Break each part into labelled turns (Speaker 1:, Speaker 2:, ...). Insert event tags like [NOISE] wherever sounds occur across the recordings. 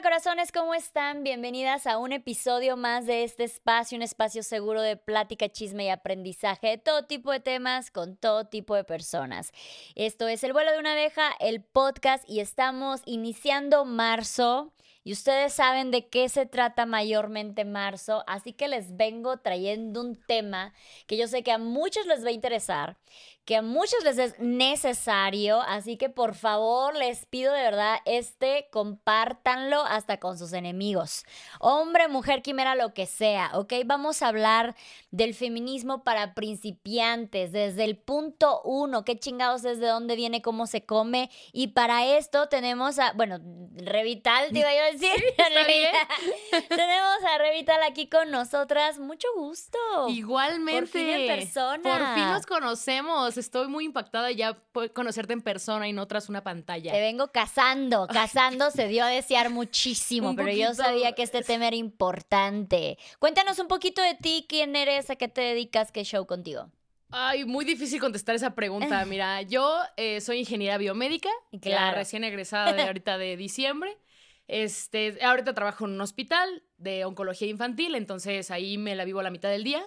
Speaker 1: Hola corazones, ¿cómo están? Bienvenidas a un episodio más de este espacio, un espacio seguro de plática, chisme y aprendizaje de todo tipo de temas con todo tipo de personas. Esto es El vuelo de una abeja, el podcast y estamos iniciando marzo. Y ustedes saben de qué se trata mayormente marzo, así que les vengo trayendo un tema que yo sé que a muchos les va a interesar, que a muchos les es necesario, así que por favor les pido de verdad este, compártanlo hasta con sus enemigos. Hombre, mujer, quimera, lo que sea, ¿ok? Vamos a hablar del feminismo para principiantes, desde el punto uno, qué chingados es, de dónde viene, cómo se come, y para esto tenemos a, bueno, Revital, te iba yo a [LAUGHS] decir. [LAUGHS] [LAUGHS] tenemos a Revital aquí con nosotras, mucho gusto.
Speaker 2: Igualmente.
Speaker 1: Por fin en persona.
Speaker 2: Por fin nos conocemos. Estoy muy impactada ya por conocerte en persona y no tras una pantalla.
Speaker 1: Te vengo casando. Casando se dio a desear muchísimo, pero yo sabía que este tema era importante. Cuéntanos un poquito de ti, quién eres, a qué te dedicas, qué show contigo.
Speaker 2: Ay, muy difícil contestar esa pregunta. [LAUGHS] Mira, yo eh, soy ingeniera biomédica,
Speaker 1: Claro.
Speaker 2: claro. recién egresada de [LAUGHS] ahorita de diciembre. Este, ahorita trabajo en un hospital de oncología infantil, entonces ahí me la vivo la mitad del día.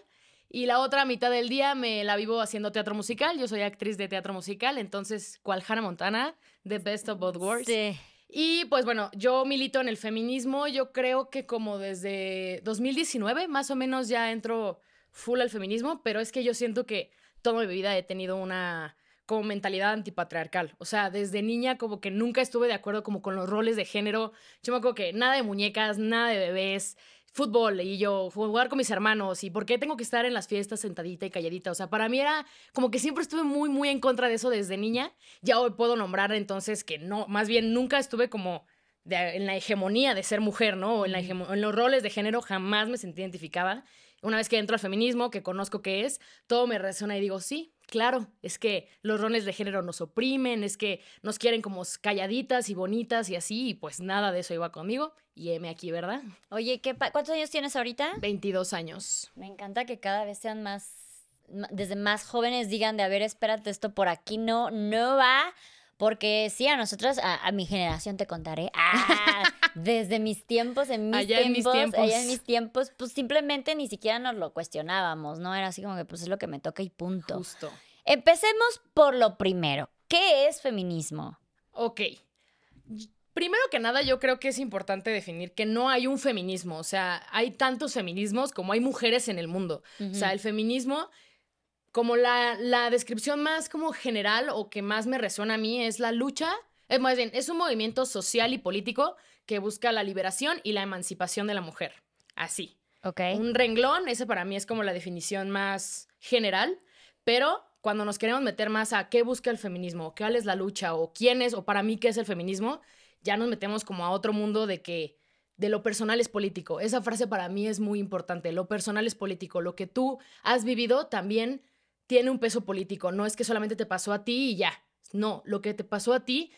Speaker 2: Y la otra mitad del día me la vivo haciendo teatro musical. Yo soy actriz de teatro musical, entonces, cual Hannah Montana, The Best of Both Worlds.
Speaker 1: Sí.
Speaker 2: Y pues bueno, yo milito en el feminismo, yo creo que como desde 2019 más o menos ya entro full al feminismo, pero es que yo siento que toda mi vida he tenido una como mentalidad antipatriarcal. O sea, desde niña como que nunca estuve de acuerdo como con los roles de género. Yo me acuerdo que nada de muñecas, nada de bebés, fútbol y yo jugar con mis hermanos y por qué tengo que estar en las fiestas sentadita y calladita. O sea, para mí era como que siempre estuve muy, muy en contra de eso desde niña. Ya hoy puedo nombrar entonces que no, más bien nunca estuve como de- en la hegemonía de ser mujer, ¿no? O en, la en los roles de género jamás me sentí identificada. Una vez que entro al feminismo, que conozco qué es, todo me resuena y digo, sí, claro, es que los roles de género nos oprimen, es que nos quieren como calladitas y bonitas y así, y pues nada de eso iba conmigo. Y heme aquí, ¿verdad?
Speaker 1: Oye, ¿qué ¿cuántos años tienes ahorita?
Speaker 2: 22 años.
Speaker 1: Me encanta que cada vez sean más, desde más jóvenes digan de, a ver, espérate, esto por aquí no, no va. Porque sí, a nosotros, a, a mi generación te contaré, ah, desde mis tiempos, en mis,
Speaker 2: Allá en mis
Speaker 1: tiempos, allá en mis tiempos, pues simplemente ni siquiera nos lo cuestionábamos, ¿no? Era así como que pues es lo que me toca y punto.
Speaker 2: Justo.
Speaker 1: Empecemos por lo primero. ¿Qué es feminismo?
Speaker 2: Ok. Primero que nada, yo creo que es importante definir que no hay un feminismo. O sea, hay tantos feminismos como hay mujeres en el mundo. O sea, el feminismo, como la, la descripción más como general o que más me resuena a mí, es la lucha. Es más bien, es un movimiento social y político que busca la liberación y la emancipación de la mujer. Así.
Speaker 1: Ok.
Speaker 2: Un renglón, ese para mí es como la definición más general, pero cuando nos queremos meter más a qué busca el feminismo, cuál es la lucha, o quién es, o para mí qué es el feminismo, ya nos metemos como a otro mundo de que de lo personal es político. Esa frase para mí es muy importante. Lo personal es político. Lo que tú has vivido también tiene un peso político. No es que solamente te pasó a ti y ya. No, lo que te pasó a ti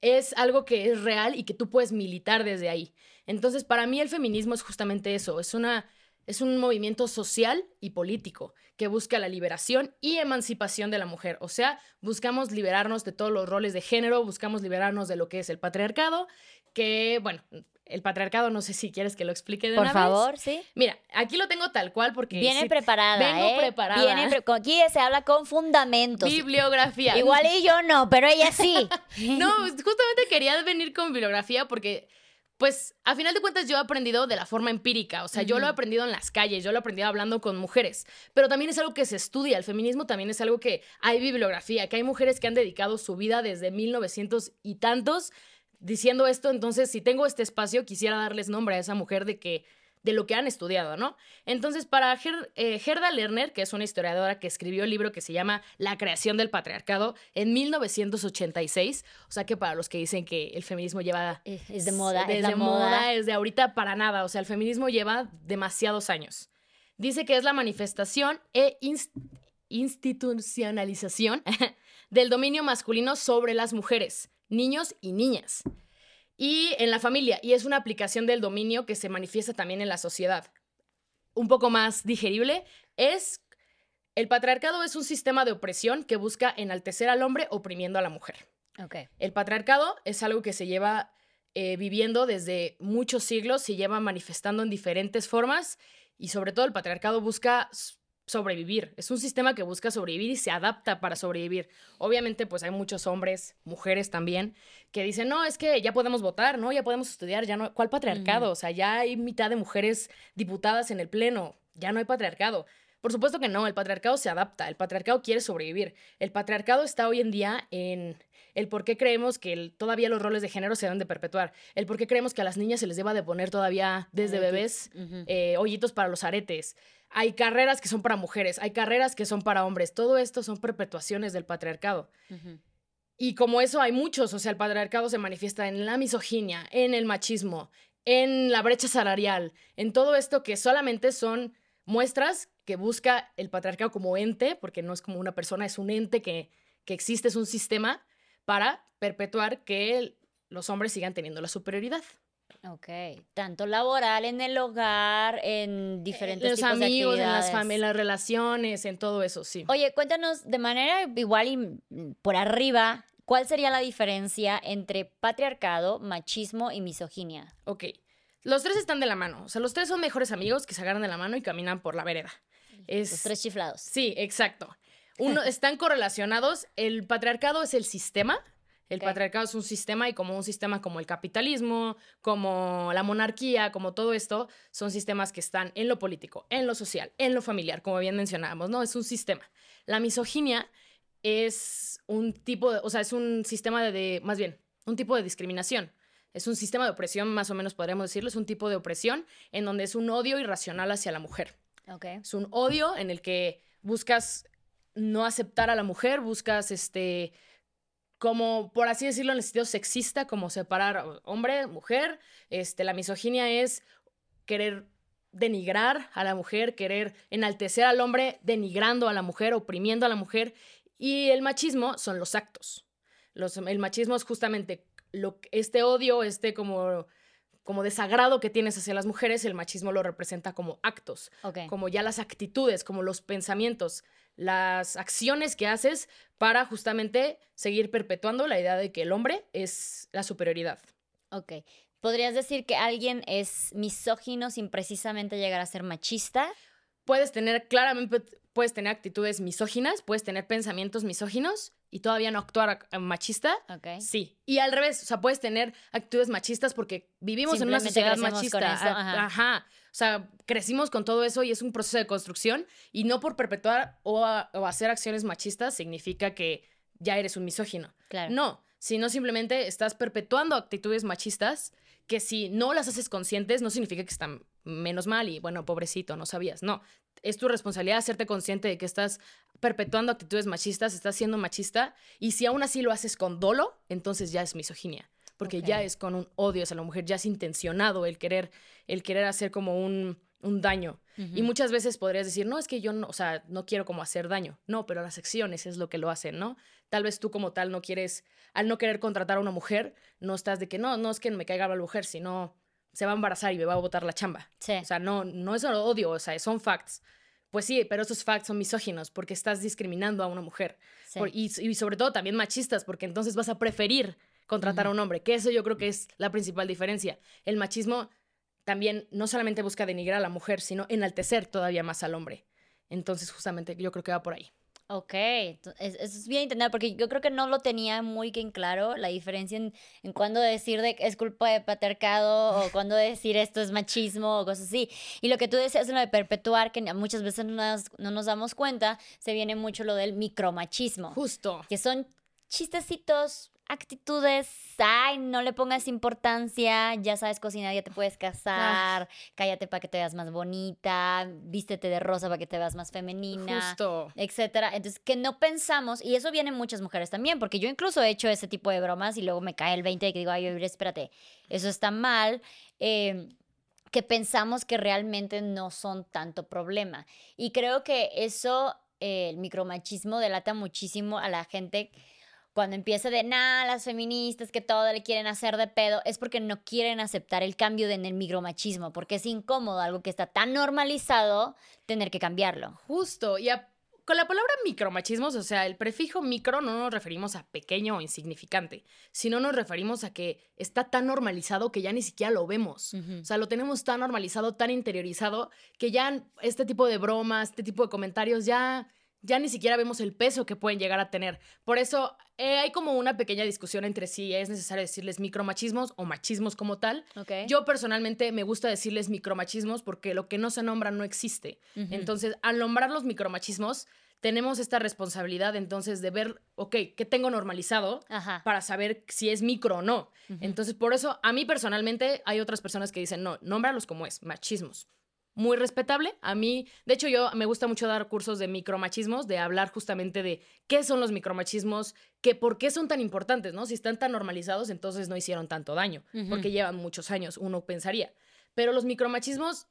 Speaker 2: es algo que es real y que tú puedes militar desde ahí. Entonces, para mí el feminismo es justamente eso, es una es un movimiento social y político que busca la liberación y emancipación de la mujer. O sea, buscamos liberarnos de todos los roles de género, buscamos liberarnos de lo que es el patriarcado, que, bueno, el patriarcado, no sé si quieres que lo explique de
Speaker 1: Por
Speaker 2: una vez.
Speaker 1: favor, sí.
Speaker 2: Mira, aquí lo tengo tal cual porque...
Speaker 1: Viene preparada,
Speaker 2: vengo
Speaker 1: ¿eh?
Speaker 2: preparada.
Speaker 1: Viene pre- aquí se habla con fundamentos.
Speaker 2: Bibliografía.
Speaker 1: Igual y yo no, pero ella sí. [LAUGHS]
Speaker 2: No, justamente quería venir con bibliografía porque, pues, a final de cuentas yo he aprendido de la forma empírica. O sea, yo lo he aprendido en las calles, yo lo he aprendido hablando con mujeres. Pero también es algo que se estudia. El feminismo también es algo que hay bibliografía, que hay mujeres que han dedicado su vida desde 1900 y tantos diciendo esto. Entonces, si tengo este espacio, quisiera darles nombre a esa mujer de que de lo que han estudiado, ¿no? Entonces, para Ger- eh, Gerda Lerner, que es una historiadora que escribió el libro que se llama La creación del patriarcado en 1986, o sea que para los que dicen que el feminismo lleva
Speaker 1: Es de moda,
Speaker 2: desde
Speaker 1: es la moda.
Speaker 2: es de ahorita para nada, o sea, el feminismo lleva demasiados años. Dice que es la manifestación e ins- institucionalización [LAUGHS] del dominio masculino sobre las mujeres, niños y niñas. Y en la familia, y es una aplicación del dominio que se manifiesta también en la sociedad. Un poco más digerible, es el patriarcado es un sistema de opresión que busca enaltecer al hombre oprimiendo a la mujer. El patriarcado es algo que se lleva eh, viviendo desde muchos siglos, se lleva manifestando en diferentes formas y sobre todo el patriarcado busca sobrevivir. Es un sistema que busca sobrevivir y se adapta para sobrevivir. Obviamente, pues hay muchos hombres, mujeres también, que dicen, no, es que ya podemos votar, ¿no? Ya podemos estudiar, ya no... ¿Cuál patriarcado? O sea, ya hay mitad de mujeres diputadas en el Pleno, ya no hay patriarcado. Por supuesto que no, el patriarcado se adapta, el patriarcado quiere sobrevivir. El patriarcado está hoy en día en el por qué creemos que todavía los roles de género se deben de perpetuar, el por qué creemos que a las niñas se les deba de poner todavía desde bebés eh, hoyitos para los aretes, hay carreras que son para mujeres, hay carreras que son para hombres. Todo esto son perpetuaciones del patriarcado. Y como eso hay muchos, o sea, el patriarcado se manifiesta en la misoginia, en el machismo, en la brecha salarial, en todo esto que solamente son muestras que busca el patriarcado como ente, porque no es como una persona, es un ente que, que existe, es un sistema para perpetuar que los hombres sigan teniendo la superioridad.
Speaker 1: Ok, tanto laboral, en el hogar, en diferentes
Speaker 2: los amigos, en las familias, las relaciones, en todo eso, sí.
Speaker 1: Oye, cuéntanos de manera igual y por arriba, ¿cuál sería la diferencia entre patriarcado, machismo y misoginia?
Speaker 2: Ok, los tres están de la mano, o sea, los tres son mejores amigos que se agarran de la mano y caminan por la vereda.
Speaker 1: Los tres chiflados.
Speaker 2: Sí, exacto. Uno, [LAUGHS] están correlacionados, el patriarcado es el sistema, el patriarcado es un sistema y como un sistema como el capitalismo, como la monarquía, como todo esto, son sistemas que están en lo político, en lo social, en lo familiar, como bien mencionábamos, ¿no? Es un sistema. La misoginia es un tipo, de, o sea, es un sistema de, más bien, un tipo de discriminación. Es un sistema de opresión, más o menos podríamos decirlo, es un tipo de opresión en donde es un odio irracional hacia la mujer. Es un odio en el que buscas no aceptar a la mujer, buscas este como, por así decirlo, en el sentido sexista, como separar hombre, mujer. Este, la misoginia es querer denigrar a la mujer, querer enaltecer al hombre, denigrando a la mujer, oprimiendo a la mujer. Y el machismo son los actos. Los, el machismo es justamente lo, este odio, este como, como desagrado que tienes hacia las mujeres, el machismo lo representa como actos, como ya las actitudes, como los pensamientos las acciones que haces para justamente seguir perpetuando la idea de que el hombre es la superioridad.
Speaker 1: Ok. ¿Podrías decir que alguien es misógino sin precisamente llegar a ser machista?
Speaker 2: Puedes tener, claramente, puedes tener actitudes misóginas, puedes tener pensamientos misóginos y todavía no actuar machista. Ok. Sí. Y al revés, o sea, puedes tener actitudes machistas porque vivimos en una sociedad machista. Ajá. O sea, crecimos con todo eso y es un proceso de construcción y no por perpetuar o, hacer acciones machistas significa que ya eres un misógino. Claro. No, sino simplemente estás perpetuando actitudes machistas que si no las haces conscientes no significa que están menos mal y bueno, pobrecito, no sabías. No, es tu responsabilidad hacerte consciente de que estás perpetuando actitudes machistas, estás siendo machista y si aún así lo haces con dolo, entonces ya es misoginia porque ya es con un odio hacia la mujer, ya es intencionado el querer, el querer hacer como un, un daño. Y muchas veces podrías decir, no, es que yo no, o sea, no quiero como hacer daño. No, pero las acciones es lo que lo hacen, ¿no? Tal vez tú como tal no quieres, al no querer contratar a una mujer, no estás de que no, no es que me caiga la mujer, sino se va a embarazar y me va a botar la chamba. Sí. O sea, no, no es odio, o sea, son facts. Pues sí, pero esos facts son misóginos porque estás discriminando a una mujer. y, y, sobre todo también machistas, porque entonces vas a preferir contratar a un hombre, que eso yo creo que es la principal diferencia. El machismo también no solamente busca denigrar a la mujer, sino enaltecer todavía más al hombre. Entonces, justamente yo creo que va por ahí.
Speaker 1: Ok, eso es, bien entender, porque yo creo que no lo tenía muy bien claro la diferencia en, en cuándo decir de es culpa de patriarcado o cuándo decir esto es machismo o cosas así. Y lo que tú decías en lo de perpetuar, que muchas veces no nos, no nos damos cuenta, se viene mucho lo del micromachismo.
Speaker 2: Justo.
Speaker 1: Que son chistecitos actitudes, ay, no le pongas importancia, ya sabes cocinar, ya te puedes casar, cállate para que te veas más bonita, vístete de rosa para que te veas más femenina, Justo. etcétera. Entonces, que no pensamos, y eso viene en muchas mujeres también, porque yo incluso he hecho ese tipo de bromas y luego me cae el 20 y que digo, ay, espérate, eso está mal. Em, que pensamos que realmente no son tanto problema. Y creo que eso, el micromachismo delata muchísimo a la gente cuando empieza de nada, las feministas que todo le quieren hacer de pedo, es porque no quieren aceptar el cambio en el micromachismo, porque es incómodo, algo que está tan normalizado, tener que cambiarlo.
Speaker 2: Justo, y con la palabra micromachismos, o sea, el prefijo micro no nos referimos a pequeño o insignificante, sino nos referimos a que está tan normalizado que ya ni siquiera lo vemos. O sea, lo tenemos tan normalizado, tan interiorizado, que ya este tipo de bromas, este tipo de comentarios ya ya ni siquiera vemos el peso que pueden llegar a tener. Por eso eh, hay como una pequeña discusión entre si es necesario decirles micromachismos o machismos como tal. Yo personalmente me gusta decirles micromachismos porque lo que no se nombra no existe. Entonces, al nombrar los micromachismos, tenemos esta responsabilidad entonces de ver, ok, ¿qué tengo normalizado para saber si es micro o no? Entonces, por eso, a mí personalmente hay otras personas que dicen, no, nómbralos como es, machismos muy respetable. A mí, de hecho, yo me gusta mucho dar cursos de micromachismos, de hablar justamente de qué son los micromachismos, que por qué son tan importantes, ¿no? Si están tan normalizados, entonces no hicieron tanto daño, porque llevan muchos años, uno pensaría. Pero los micromachismos,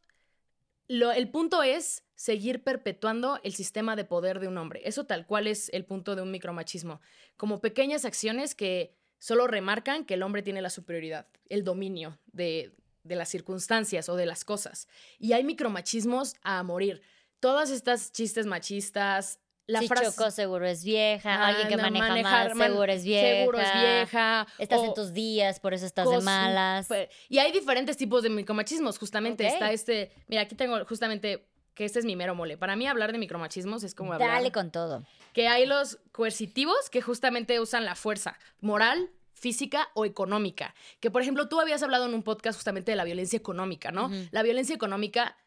Speaker 2: lo, el punto es seguir perpetuando el sistema de poder de un hombre. Eso tal cual es el punto de un micromachismo. Como pequeñas acciones que solo remarcan que el hombre tiene la superioridad, el dominio de, de las circunstancias o de las cosas. Y hay micromachismos a morir. Todas estas chistes machistas,
Speaker 1: la frase Choco seguro es vieja, alguien que maneja mal seguro es vieja.
Speaker 2: Seguro es vieja.
Speaker 1: Estás en tus días, por eso estás de malas.
Speaker 2: Y hay diferentes tipos de micromachismos, justamente está este, mira, aquí tengo justamente que este es mi mero mole. Para mí hablar de micromachismos es como hablar
Speaker 1: Dale con todo.
Speaker 2: Que hay los coercitivos que justamente usan la fuerza moral, física o económica. Que, por ejemplo, tú habías hablado en un podcast justamente de la violencia económica, ¿no? La violencia económica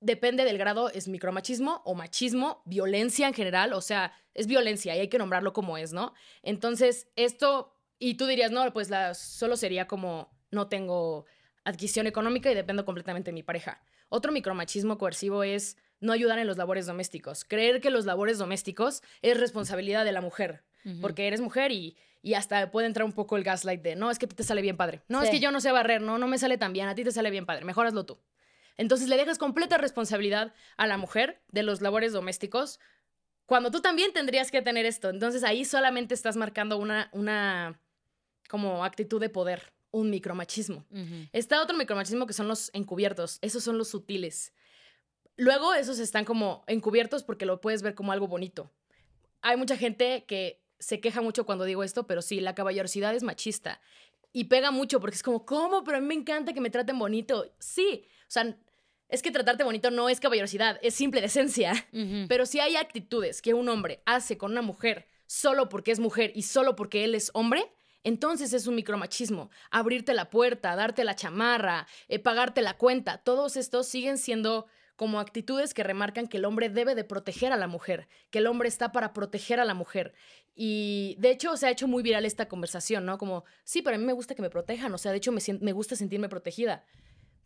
Speaker 2: depende del grado, es micromachismo o machismo, violencia en general, o sea, es violencia y hay que nombrarlo como es, ¿no? Entonces, esto, y tú dirías, no, pues la, solo sería como, no tengo adquisición económica y dependo completamente de mi pareja. Otro micromachismo coercivo es no ayudar en los labores domésticos. Creer que los labores domésticos es responsabilidad de la mujer, porque eres mujer y y hasta puede entrar un poco el gaslight de, no, es que a ti te sale bien padre. No, es que yo no sé barrer, no, no me sale tan bien, a ti te sale bien padre, mejoraslo tú. Entonces le dejas completa responsabilidad a la mujer de los labores domésticos cuando tú también tendrías que tener esto. Entonces ahí solamente estás marcando una, una como actitud de poder, un micromachismo. Está otro micromachismo que son los encubiertos, esos son los sutiles. Luego esos están como encubiertos porque lo puedes ver como algo bonito. Hay mucha gente que se queja mucho cuando digo esto, pero sí, la caballerosidad es machista. Y pega mucho porque es como, ¿cómo? Pero a mí me encanta que me traten bonito. Sí, o sea, es que tratarte bonito no es caballerosidad, es simple decencia. Pero si hay actitudes que un hombre hace con una mujer solo porque es mujer y solo porque él es hombre, entonces es un micromachismo. Abrirte la puerta, darte la chamarra, eh, pagarte la cuenta, todos estos siguen siendo como actitudes que remarcan que el hombre debe de proteger a la mujer, que el hombre está para proteger a la mujer. Y de hecho se ha hecho muy viral esta conversación, ¿no? Como, sí, pero a mí me gusta que me protejan, o sea, de hecho me, me gusta sentirme protegida.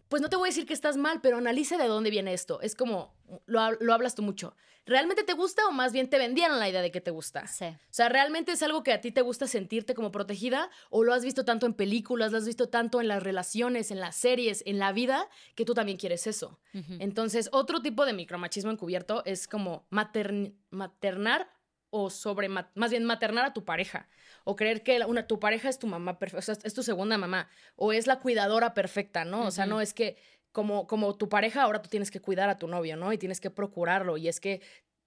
Speaker 2: Pues no te voy a decir que estás mal, pero analice de dónde viene esto. Es como, lo, lo, hablas tú mucho. ¿Realmente te gusta o más bien te vendieron la idea de que te gusta?
Speaker 1: Sí. O
Speaker 2: sea, ¿realmente es algo que a ti te gusta sentirte como protegida? ¿O lo has visto tanto en películas, lo has visto tanto en las relaciones, en las series, en la vida, que tú también quieres eso? Entonces, otro tipo de micromachismo encubierto es como maternar o sobre, más bien maternar a tu pareja, o creer que una, tu pareja es tu mamá perfecta, o sea, es tu segunda mamá, o es la cuidadora perfecta, ¿no? O sea, no es que como, como tu pareja ahora tú tienes que cuidar a tu novio, ¿no? Y tienes que procurarlo, y es que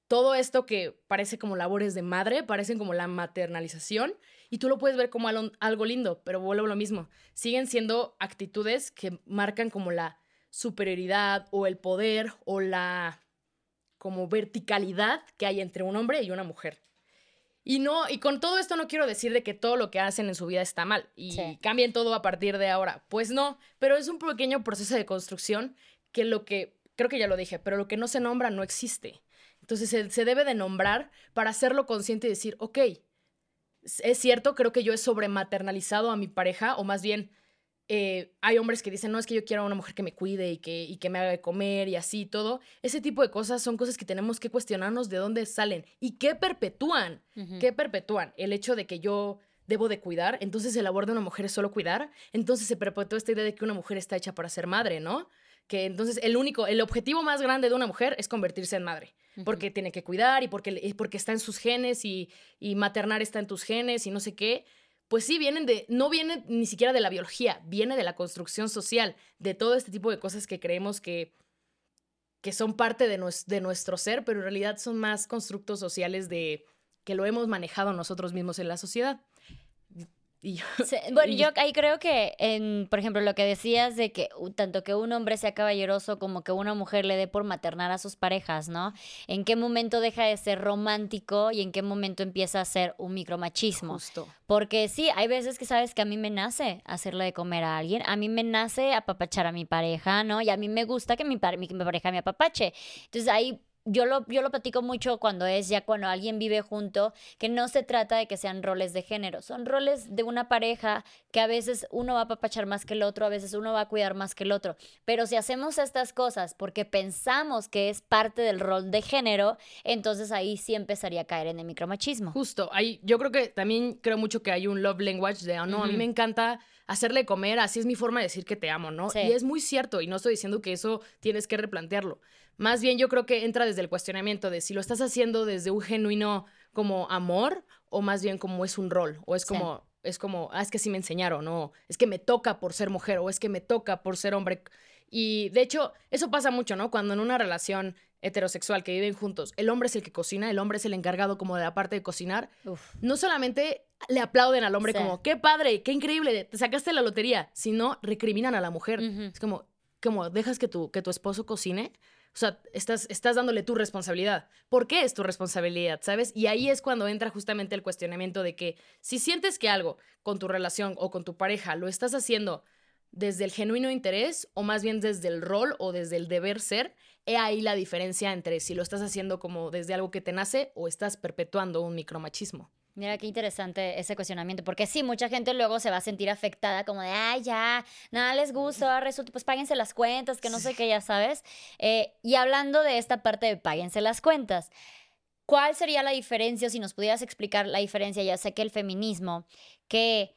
Speaker 2: todo esto que parece como labores de madre, parecen como la maternalización, y tú lo puedes ver como algo lindo, pero vuelvo a lo mismo, siguen siendo actitudes que marcan como la superioridad o el poder o la como verticalidad que hay entre un hombre y una mujer. Y no, y con todo esto no quiero decir de que todo lo que hacen en su vida está mal y cambien todo a partir de ahora. Pues no, pero es un pequeño proceso de construcción que lo que, creo que ya lo dije, pero lo que no se nombra no existe. Entonces se, se debe de nombrar para hacerlo consciente y decir, ok, es cierto, creo que yo he sobrematernalizado a mi pareja, o más bien eh, hay hombres que dicen, no, es que yo quiero a una mujer que me cuide y que, y que me haga de comer y así todo. Ese tipo de cosas son cosas que tenemos que cuestionarnos de dónde salen y qué perpetúan, qué perpetúan. El hecho de que yo debo de cuidar, entonces el labor de una mujer es solo cuidar, entonces se perpetúa esta idea de que una mujer está hecha para ser madre, ¿no? Que entonces el único, el objetivo más grande de una mujer es convertirse en madre, porque tiene que cuidar y porque, porque está en sus genes y, y maternar está en tus genes y no sé qué pues sí, vienen de, no viene ni siquiera de la biología, viene de la construcción social, de todo este tipo de cosas que creemos que, que son parte de, de nuestro ser, pero en realidad son más constructos sociales de que lo hemos manejado nosotros mismos en la sociedad. [LAUGHS]
Speaker 1: bueno, yo ahí creo que, en, por ejemplo, lo que decías de que tanto que un hombre sea caballeroso como que una mujer le dé por maternar a sus parejas, ¿no? ¿En qué momento deja de ser romántico y en qué momento empieza a ser un micromachismo? Justo. Porque sí, hay veces que sabes que a mí me nace hacerle de comer a alguien, a mí me nace apapachar a mi pareja, ¿no? Y a mí me gusta que mi, mi pareja me apapache. Entonces ahí yo lo, yo lo platico mucho cuando es ya cuando alguien vive junto, que no se trata de que sean roles de género, son roles de una pareja que a veces uno va a papachar más que el otro, a veces uno va a cuidar más que el otro. Pero si hacemos estas cosas porque pensamos que es parte del rol de género, entonces ahí sí empezaría a caer en el micromachismo.
Speaker 2: Justo, ahí yo creo que también creo mucho que hay un love language de, oh, no, a mí me encanta hacerle comer, así es mi forma de decir que te amo, ¿no? Y es muy cierto, y no estoy diciendo que eso tienes que replantearlo. Más bien yo creo que entra desde el cuestionamiento de si lo estás haciendo desde un genuino como amor o más bien como es un rol o es como es como ah, es que sí me enseñaron o es que me toca por ser mujer o es que me toca por ser hombre y de hecho eso pasa mucho, ¿no? Cuando en una relación heterosexual que viven juntos, el hombre es el que cocina, el hombre es el encargado como de la parte de cocinar, no solamente le aplauden al hombre como, qué padre, qué increíble, te sacaste la lotería, sino recriminan a la mujer. Es como, como, dejas que tu, que tu esposo cocine, o sea, estás, estás dándole tu responsabilidad. ¿Por qué es tu responsabilidad? ¿Sabes? Y ahí es cuando entra justamente el cuestionamiento de que si sientes que algo con tu relación o con tu pareja lo estás haciendo desde el genuino interés o más bien desde el rol o desde el deber ser, he ahí la diferencia entre si lo estás haciendo como desde algo que te nace o estás perpetuando un micromachismo.
Speaker 1: Mira qué interesante ese cuestionamiento, porque sí, mucha gente luego se va a sentir afectada como de, ay, ya, nada les gusta, resulta, pues páguense las cuentas, que no sé qué, ya sabes. Eh, y hablando de esta parte de páguense las cuentas, ¿cuál sería la diferencia, si nos pudieras explicar la diferencia? Ya sé que el feminismo, que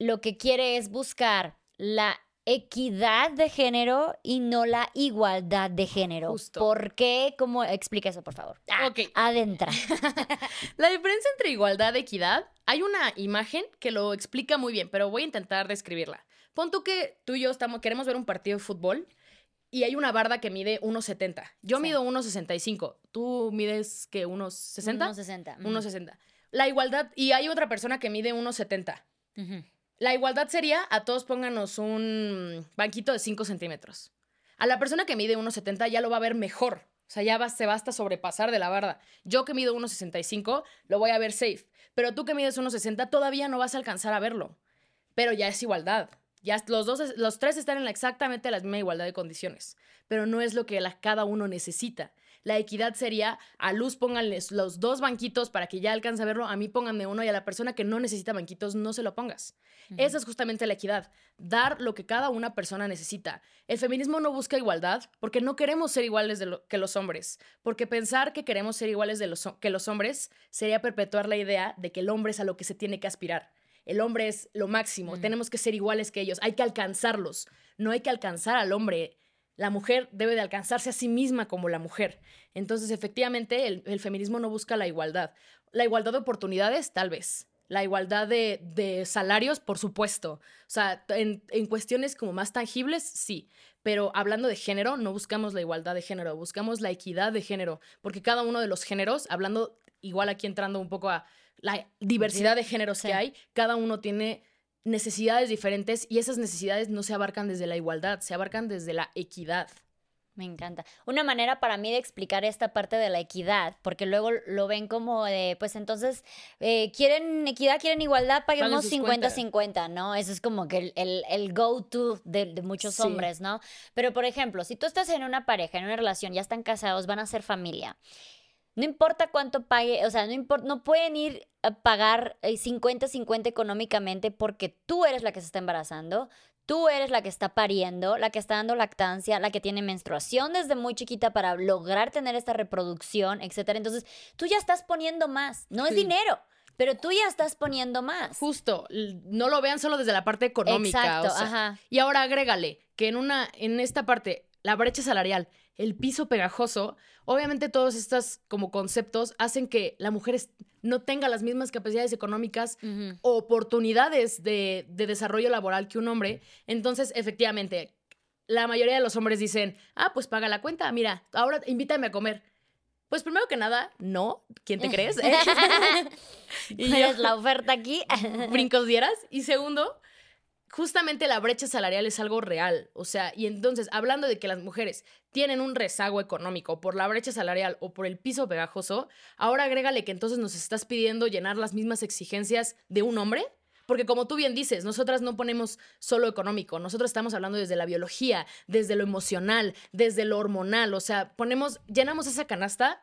Speaker 1: lo que quiere es buscar la equidad de género y no la igualdad de género. ¿Por qué? ¿Cómo? Explica eso, por favor.
Speaker 2: Ah, ok.
Speaker 1: Adentra. [LAUGHS]
Speaker 2: la diferencia entre igualdad y equidad, hay una imagen que lo explica muy bien, pero voy a intentar describirla. Pon tú que tú y yo estamos, queremos ver un partido de fútbol y hay una barda que mide 1,70. Yo mido 1,65. ¿Tú mides qué? ¿1,60?
Speaker 1: 1,60.
Speaker 2: 1,60. La igualdad, y hay otra persona que mide 1,70. La igualdad sería a todos pónganos un banquito de 5 centímetros. A la persona que mide 1,70 ya lo va a ver mejor. O sea, ya va, se basta sobrepasar de la barda. Yo que mido 1,65 lo voy a ver safe. Pero tú que mides 1,60 todavía no vas a alcanzar a verlo. Pero ya es igualdad. Ya los, dos, los tres están en exactamente la misma igualdad de condiciones. Pero no es lo que cada uno necesita. La equidad sería a Luz pónganles los dos banquitos para que ya alcance a verlo, a mí pónganme uno y a la persona que no necesita banquitos no se lo pongas. Esa es justamente la equidad, dar lo que cada una persona necesita. El feminismo no busca igualdad porque no queremos ser iguales que los hombres, porque pensar que queremos ser iguales de los, que los hombres sería perpetuar la idea de que el hombre es a lo que se tiene que aspirar. El hombre es lo máximo, tenemos que ser iguales que ellos, hay que alcanzarlos, no hay que alcanzar al hombre la mujer debe de alcanzarse a sí misma como la mujer. Entonces, efectivamente, el, feminismo no busca la igualdad. La igualdad de oportunidades, tal vez. La igualdad de, salarios, por supuesto. O sea, en, en, cuestiones como más tangibles, sí. Pero hablando de género, no buscamos la igualdad de género, buscamos la equidad de género. Porque cada uno de los géneros, hablando igual aquí entrando un poco a la diversidad de géneros que hay, cada uno tiene necesidades diferentes y esas necesidades no se abarcan desde la igualdad, se abarcan desde la equidad.
Speaker 1: Me encanta. Una manera para mí de explicar esta parte de la equidad, porque luego lo ven como de, pues entonces, eh, quieren equidad, quieren igualdad, paguemos 50-50, ¿no? Eso es como que el, el, go-to de, muchos hombres, ¿no? Pero, por ejemplo, si tú estás en una pareja, en una relación, ya están casados, van a ser familia. No importa cuánto pague, o sea, no, importa, no pueden ir a pagar 50-50 eh, económicamente porque tú eres la que se está embarazando, tú eres la que está pariendo, la que está dando lactancia, la que tiene menstruación desde muy chiquita para lograr tener esta reproducción, etc. Entonces, tú ya estás poniendo más, no es dinero. Pero tú ya estás poniendo más.
Speaker 2: Justo, no lo vean solo desde la parte económica. Exacto, ajá. Y ahora agrégale que en una, en esta parte, la brecha salarial el piso pegajoso, obviamente todos estos como conceptos hacen que la mujer no tenga las mismas capacidades económicas, oportunidades de, desarrollo laboral que un hombre. Entonces, efectivamente, la mayoría de los hombres dicen, ah, pues paga la cuenta, mira, ahora invítame a comer. Pues primero que nada, no, ¿quién te crees? [LAUGHS] [LAUGHS]
Speaker 1: y yo, la oferta aquí?
Speaker 2: brincos dieras. Y segundo, justamente la brecha salarial es algo real. O sea, y entonces, hablando de que las mujeres tienen un rezago económico por la brecha salarial o por el piso pegajoso, ahora agrégale que entonces nos estás pidiendo llenar las mismas exigencias de un hombre. Porque como tú bien dices, nosotras no ponemos solo económico, nosotros estamos hablando desde la biología, desde lo emocional, desde lo hormonal, o sea, ponemos, llenamos esa canasta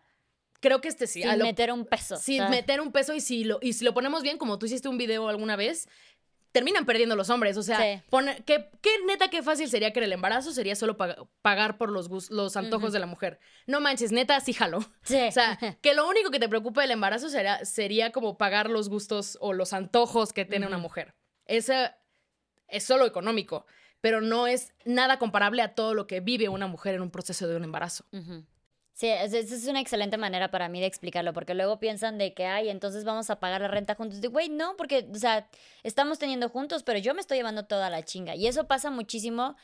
Speaker 2: creo que este sí.
Speaker 1: Sin meter un peso.
Speaker 2: Sin meter un peso y si, lo, y si lo ponemos bien, como tú hiciste un video alguna vez, terminan perdiendo los hombres. O sea, ¿qué, neta, qué fácil sería que el embarazo sería solo pagar por los, los antojos de la mujer. No manches, neta, sí jalo. [LAUGHS] O sea, [LAUGHS] que lo único que te preocupa del embarazo sería, sería como pagar los gustos o los antojos que tiene una mujer. Ese es solo económico, pero no es nada comparable a todo lo que vive una mujer en un proceso de un embarazo.
Speaker 1: Sí, esa es una excelente manera para mí de explicarlo, porque luego piensan de que, ay, entonces vamos a pagar la renta juntos. De, güey, no, porque, o sea, estamos teniendo juntos, pero yo me estoy llevando toda la chinga. Y eso pasa muchísimo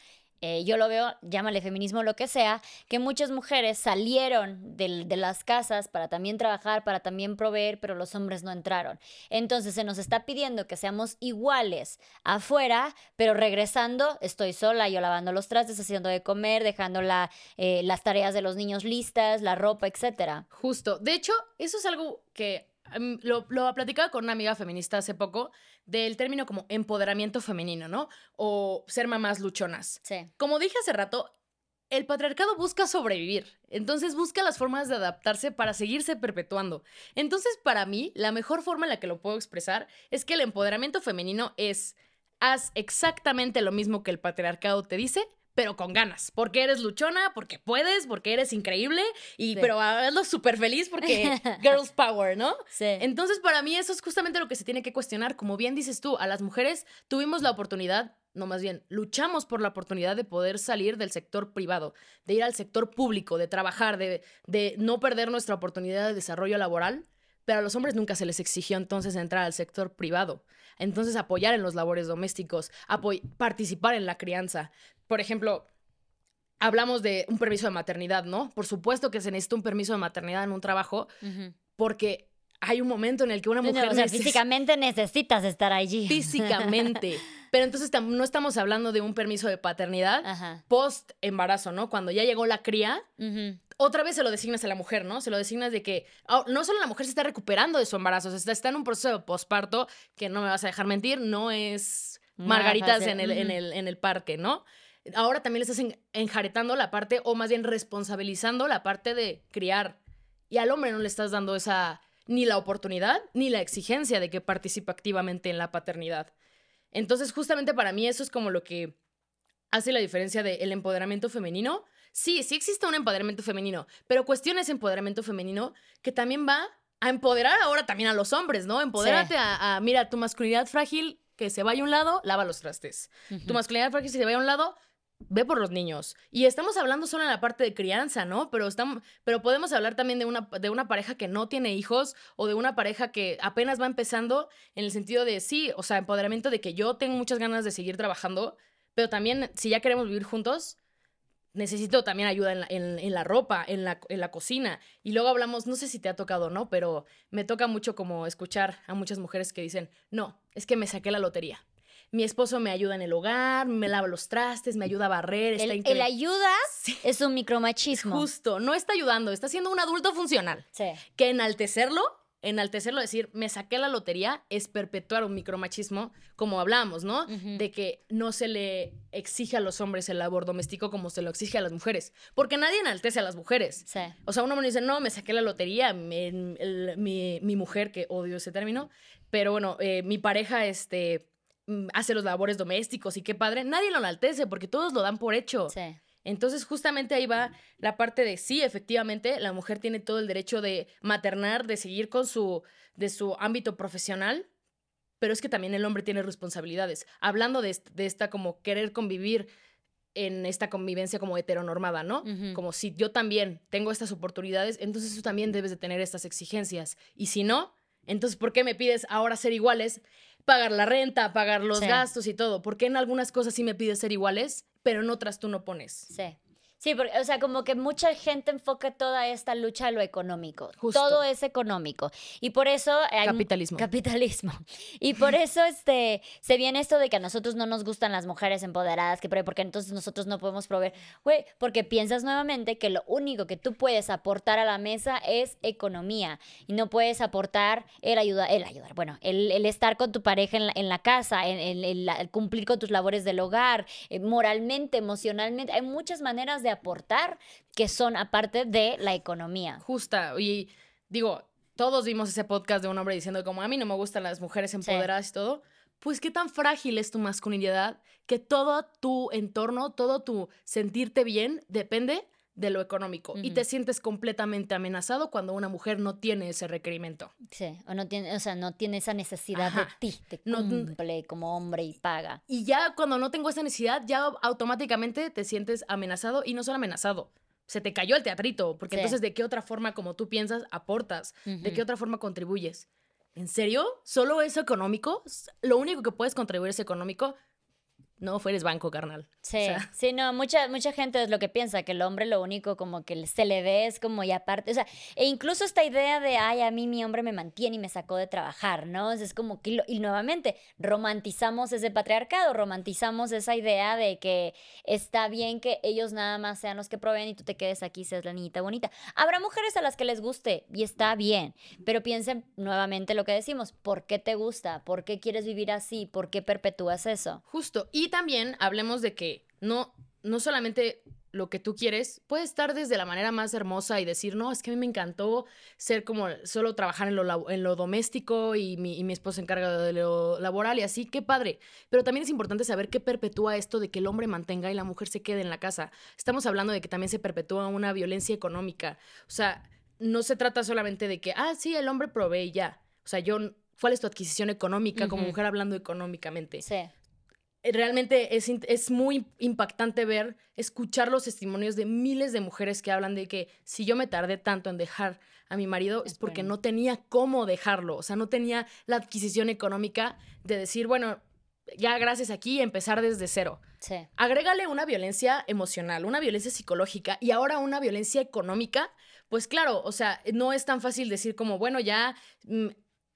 Speaker 1: eh, yo lo veo, llámale feminismo lo que sea, que muchas mujeres salieron de, las casas para también trabajar, para también proveer, pero los hombres no entraron. Entonces se nos está pidiendo que seamos iguales afuera, pero regresando estoy sola, yo lavando los trastes, haciendo de comer, dejando eh, las tareas de los niños listas, la ropa, etc.
Speaker 2: Justo. De hecho, eso es algo que Em, lo, lo platicaba con una amiga feminista hace poco del término como empoderamiento femenino, ¿no? O ser mamás luchonas.
Speaker 1: Sí.
Speaker 2: Como dije hace rato, el patriarcado busca sobrevivir, entonces busca las formas de adaptarse para seguirse perpetuando. Entonces, para mí, la mejor forma en la que lo puedo expresar es que el empoderamiento femenino es haz exactamente lo mismo que el patriarcado te dice, pero con ganas, porque eres luchona, porque puedes, porque eres increíble, y pero hazlo súper feliz porque [LAUGHS] girls power, ¿no?
Speaker 1: Sí.
Speaker 2: Entonces, para mí eso es justamente lo que se tiene que cuestionar. Como bien dices tú, a las mujeres tuvimos la oportunidad, no más bien, luchamos por la oportunidad de poder salir del sector privado, de ir al sector público, de trabajar, de, de no perder nuestra oportunidad de desarrollo laboral, pero a los hombres nunca se les exigió entonces entrar al sector privado. Entonces apoyar en los labores domésticos, participar en la crianza. Por ejemplo, hablamos de un permiso de maternidad, ¿no? Por supuesto que se necesita un permiso de maternidad en un trabajo porque hay un momento en el que una mujer...
Speaker 1: o sea, físicamente necesitas estar allí.
Speaker 2: Físicamente. [LAUGHS] Pero entonces no estamos hablando de un permiso de paternidad post embarazo, ¿no? Cuando ya llegó la cría, otra vez se lo designas a la mujer, ¿no? Se lo designas de que oh, no solo la mujer se está recuperando de su embarazo, se está, está en un proceso de posparto que no me vas a dejar mentir, no es margaritas en el, en, el, en el parque, ¿no? Ahora también le estás enjaretando la parte, o más bien responsabilizando la parte de criar. Y al hombre no le estás dando esa ni la oportunidad ni la exigencia de que participe activamente en la paternidad. Entonces, justamente para mí eso es como lo que hace la diferencia del empoderamiento femenino. Sí, sí existe un empoderamiento femenino, pero cuestiona ese empoderamiento femenino que también va a empoderar ahora también a los hombres, ¿no? Empodérate a, mira, tu masculinidad frágil que se vaya a un lado, lava los trastes. Tu masculinidad frágil que se vaya a un lado, ve por los niños. Y estamos hablando solo en la parte de crianza, ¿no? Pero, estamos, pero podemos hablar también de una, de una pareja que no tiene hijos o de una pareja que apenas va empezando en el sentido de, sí, o sea, empoderamiento de que yo tengo muchas ganas de seguir trabajando, pero también si ya queremos vivir juntos, necesito también ayuda en la, en, la ropa, en la, en la, cocina. Y luego hablamos, no sé si te ha tocado o no, pero me toca mucho como escuchar a muchas mujeres que dicen, no, es que me saqué la lotería mi esposo me ayuda en el hogar, me lava los trastes, me ayuda a barrer.
Speaker 1: Está el, el ayuda es un micromachismo.
Speaker 2: Justo, no está ayudando, está siendo un adulto funcional.
Speaker 1: Sí.
Speaker 2: Que enaltecerlo, enaltecerlo, decir, me saqué la lotería, es perpetuar un micromachismo, como hablamos, ¿no? De que no se le exige a los hombres el labor doméstico como se lo exige a las mujeres. Porque nadie enaltece a las mujeres.
Speaker 1: Sí.
Speaker 2: O sea, uno me dice, no, me saqué la lotería, mi, mi, mujer, que odio ese término, pero bueno, eh, mi pareja, este Mm, hace los labores domésticos y qué padre, nadie lo enaltece porque todos lo dan por hecho.
Speaker 1: Sí.
Speaker 2: Entonces, justamente ahí va la parte de sí, efectivamente, la mujer tiene todo el derecho de maternar, de seguir con su, de su ámbito profesional, pero es que también el hombre tiene responsabilidades. Hablando de, de esta como querer convivir en esta convivencia como heteronormada, ¿no? Como si yo también tengo estas oportunidades, entonces tú también debes de tener estas exigencias. Y si no, Entonces, ¿por qué me pides ahora ser iguales? Pagar la renta, pagar los
Speaker 1: Sí.
Speaker 2: gastos y todo. ¿Por qué en algunas cosas sí me pides ser iguales, pero en otras tú no pones?
Speaker 1: Sí. Sí, porque, o sea, como que mucha gente enfoca toda esta lucha a lo económico.
Speaker 2: Justo.
Speaker 1: Todo es económico. Y por eso... hay-
Speaker 2: Capitalismo.
Speaker 1: Capitalismo. Y por eso este, se viene esto de que a nosotros no nos gustan las mujeres empoderadas, que porque entonces nosotros no podemos proveer. Güey, porque piensas nuevamente que lo único que tú puedes aportar a la mesa es economía. Y no puedes aportar el ayudar, el ayudar, bueno, el, el estar con tu pareja en la, en la casa, el, el- el- el cumplir con tus labores del hogar, eh, moralmente, emocionalmente. Hay muchas maneras de aportar que son aparte de la economía.
Speaker 2: Justa. Y digo, todos vimos ese podcast de un hombre diciendo como a mí no me gustan las mujeres empoderadas y todo. Pues qué tan frágil es tu masculinidad que todo tu entorno, todo tu sentirte bien depende de lo económico. Y te sientes completamente amenazado cuando una mujer no tiene ese requerimiento.
Speaker 1: Sí, o no tiene, o sea, no tiene esa necesidad de ti, te
Speaker 2: No-
Speaker 1: cumple como hombre y paga.
Speaker 2: Y ya cuando no tengo esa necesidad, ya automáticamente te sientes amenazado y no solo amenazado. Se te cayó el teatrito, porque
Speaker 1: Sí.
Speaker 2: entonces de qué otra forma como tú piensas aportas, de qué otra forma contribuyes. ¿En serio? ¿Solo es económico? ¿Lo único que puedes contribuir es económico? No, fueres banco, carnal.
Speaker 1: Sí,
Speaker 2: O sea,
Speaker 1: sí, no, mucha, mucha gente es lo que piensa, que el hombre lo único como que se le ve es como y aparte, o sea, e incluso esta idea de, ay, a mí mi hombre me mantiene y me sacó de trabajar, ¿no? Es como que, lo- y nuevamente, romantizamos ese patriarcado, romantizamos esa idea de que está bien que ellos nada más sean los que proveen y tú te quedes aquí, seas la niñita bonita. Habrá mujeres a las que les guste y está bien, pero piensen nuevamente lo que decimos, ¿por qué te gusta? ¿Por qué quieres vivir así? ¿Por qué perpetúas eso?
Speaker 2: justo. Y también hablemos de que no, no solamente lo que tú quieres puede estar desde la manera más hermosa y decir, no, es que a mí me encantó ser como solo trabajar en lo, en lo doméstico y mi, y mi esposo se encarga de lo laboral y así, qué padre. Pero también es importante saber qué perpetúa esto de que el hombre mantenga y la mujer se quede en la casa. Estamos hablando de que también se perpetúa una violencia económica. O sea, no se trata solamente de que, ah, sí, el hombre provee y ya. O sea, yo, ¿cuál es tu adquisición económica como mujer hablando económicamente?
Speaker 1: Sí.
Speaker 2: Realmente es, es muy impactante ver, escuchar los testimonios de miles de mujeres que hablan de que si yo me tardé tanto en dejar a mi marido es
Speaker 1: Es
Speaker 2: porque
Speaker 1: bueno.
Speaker 2: no tenía cómo dejarlo, o sea, no tenía la adquisición económica de decir, bueno, ya gracias aquí, empezar desde cero.
Speaker 1: Sí.
Speaker 2: Agrégale una violencia emocional, una violencia psicológica y ahora una violencia económica, pues claro, o sea, no es tan fácil decir como, bueno, ya mm,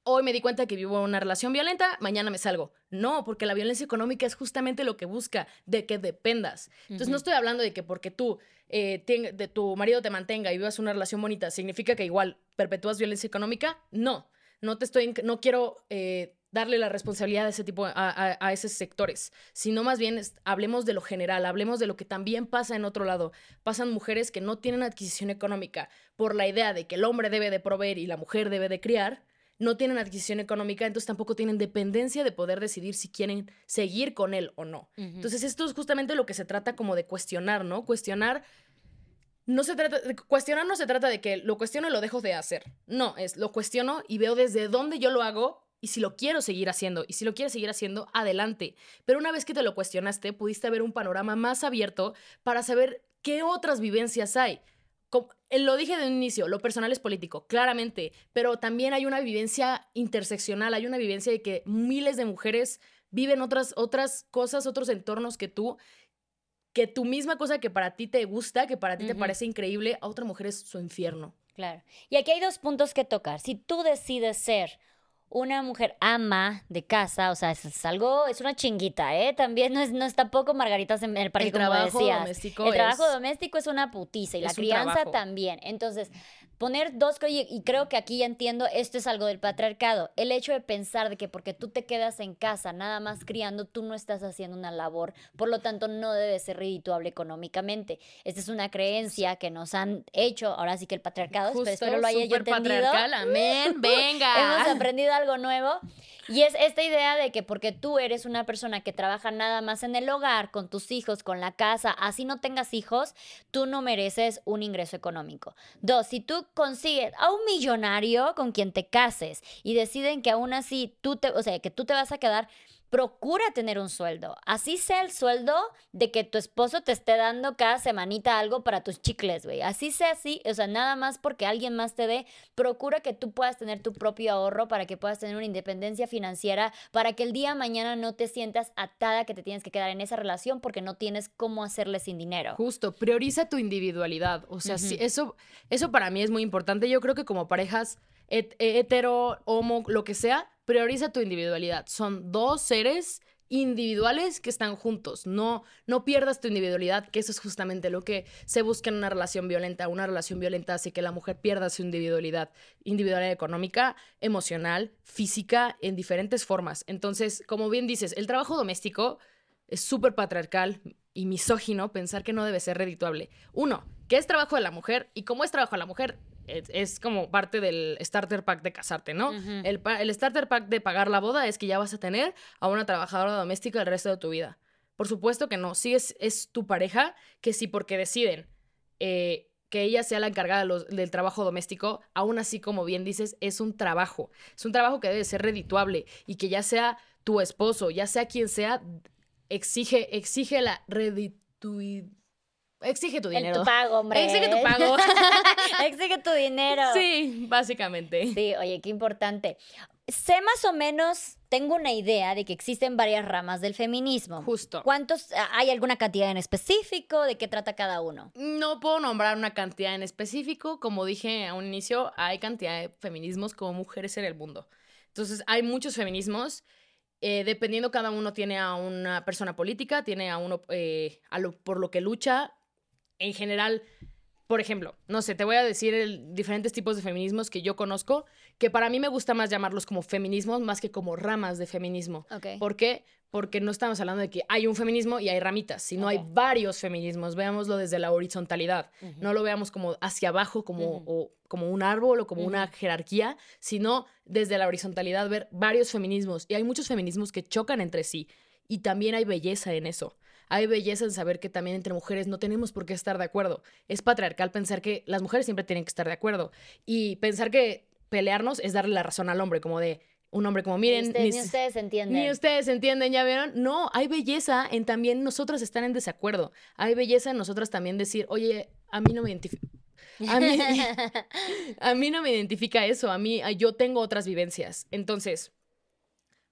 Speaker 2: hoy me di cuenta que vivo una relación violenta, mañana me salgo. No, porque la violencia económica es justamente lo que busca, de que dependas. Entonces, no estoy hablando de que porque tú, eh, de tu marido te mantenga y vivas una relación bonita, significa que igual perpetúas violencia económica. No, no te estoy, no quiero eh, darle la responsabilidad a ese tipo, a, a- a esos sectores, sino más bien es- hablemos de lo general, hablemos de lo que también pasa en otro lado. Pasan mujeres que no tienen adquisición económica por la idea de que el hombre debe de proveer y la mujer debe de criar, no tienen adquisición económica, entonces tampoco tienen dependencia de poder decidir si quieren seguir con él o no.
Speaker 1: Ujú.
Speaker 2: Entonces esto es justamente lo que se trata como de cuestionar, ¿no? Cuestionar no se trata de cuestionar no se trata de que lo cuestiono y lo dejo de hacer. No, es lo cuestiono y veo desde dónde yo lo hago y si lo quiero seguir haciendo. Y si lo quieres seguir haciendo, adelante. Pero una vez que te lo cuestionaste, pudiste ver un panorama más abierto para saber qué otras vivencias hay. Eh, Lo dije de un inicio, lo personal es político, claramente, pero también hay una vivencia interseccional, hay una vivencia de que miles de mujeres viven otras, otras cosas, otros entornos que tú, que tu misma cosa que para ti te gusta, que para ti te parece increíble, a otra mujer es su infierno.
Speaker 1: Claro. Y aquí hay dos puntos que tocar. Si tú decides ser una mujer ama de casa, o sea, es, es algo, es una chinguita, ¿eh? También no es, no es tampoco margaritas en el parque,
Speaker 2: el
Speaker 1: como
Speaker 2: trabajo
Speaker 1: decías.
Speaker 2: doméstico
Speaker 1: El trabajo doméstico es una putiza y la crianza
Speaker 2: trabajo.
Speaker 1: también. Entonces, poner dos y, creo que aquí ya entiendo, esto es algo del patriarcado. El hecho de pensar de que porque tú te quedas en casa nada más criando, tú no estás haciendo una labor, por lo tanto no debe ser redituable económicamente. Esta es una creencia que nos han hecho, ahora sí que el patriarcado,
Speaker 2: Justo,
Speaker 1: espero lo haya yo entendido.
Speaker 2: amén, [LAUGHS] venga.
Speaker 1: Hemos aprendido algo nuevo. Y es esta idea de que porque tú eres una persona que trabaja nada más en el hogar, con tus hijos, con la casa, así no tengas hijos, tú no mereces un ingreso económico. Dos, si tú consigues a un millonario con quien te cases y deciden que aún así tú te, o sea, que tú te vas a quedar, procura tener un sueldo. Así sea el sueldo de que tu esposo te esté dando cada semanita algo para tus chicles, güey. Así sea así, o sea, nada más porque alguien más te dé, procura que tú puedas tener tu propio ahorro para que puedas tener una independencia financiera, para que el día de mañana no te sientas atada que te tienes que quedar en esa relación porque no tienes cómo hacerle sin dinero.
Speaker 2: Justo, prioriza tu individualidad. O sea, sí, eso, eso para mí es muy importante. Yo creo que como parejas hetero, homo, lo que sea, prioriza tu individualidad. Son dos seres individuales que están juntos. No, no pierdas tu individualidad, que eso es justamente lo que se busca en una relación violenta. Una relación violenta hace que la mujer pierda su individualidad, individualidad económica, emocional, física, en diferentes formas. Entonces, como bien dices, el trabajo doméstico es súper patriarcal y misógino pensar que no debe ser redituable. Uno, que es trabajo de la mujer y como es trabajo de la mujer, es, como parte del starter pack de casarte, ¿no? el, el, starter pack de pagar la boda es que ya vas a tener a una trabajadora doméstica el resto de tu vida. Por supuesto que no. Sí es, es tu pareja que sí porque deciden eh, que ella sea la encargada del trabajo doméstico, aún así, como bien dices, es un trabajo. Es un trabajo que debe ser redituable y que ya sea tu esposo, ya sea quien sea, exige, exige la redituidad Exige tu dinero.
Speaker 1: tu pago, hombre.
Speaker 2: Exige tu pago. [LAUGHS]
Speaker 1: Exige tu dinero.
Speaker 2: Sí, básicamente.
Speaker 1: Sí, oye, qué importante. Sé más o menos, tengo una idea de que existen varias ramas del feminismo.
Speaker 2: Justo.
Speaker 1: ¿Cuántos, hay alguna cantidad en específico? ¿De qué trata cada uno?
Speaker 2: No puedo nombrar una cantidad en específico. Como dije a un inicio, hay cantidad de feminismos como mujeres en el mundo. Entonces, hay muchos feminismos. Eh, dependiendo, cada uno tiene a una persona política, tiene a uno eh, a lo, por lo que lucha, en general, por ejemplo, no sé, te voy a decir el, diferentes tipos de feminismos que yo conozco, que para mí me gusta más llamarlos como feminismos más que como ramas de feminismo. ¿Por qué? Porque no estamos hablando de que hay un feminismo y hay ramitas, sino hay varios feminismos. Veámoslo desde la horizontalidad. No lo veamos como hacia abajo, como, como un árbol o como una jerarquía, sino desde la horizontalidad ver varios feminismos. Y hay muchos feminismos que chocan entre sí. Y también hay belleza en eso hay belleza en saber que también entre mujeres no tenemos por qué estar de acuerdo. Es patriarcal pensar que las mujeres siempre tienen que estar de acuerdo y pensar que pelearnos es darle la razón al hombre, como de un hombre como miren.
Speaker 1: Ni, ustedes entienden.
Speaker 2: Ni ustedes entienden, ¿ya vieron? No, hay belleza en también nosotras estar en desacuerdo. Hay belleza en nosotras también decir, oye, a mí no me identifica. A mí, [LAUGHS] a mí no me identifica eso, a mí yo tengo otras vivencias. Entonces,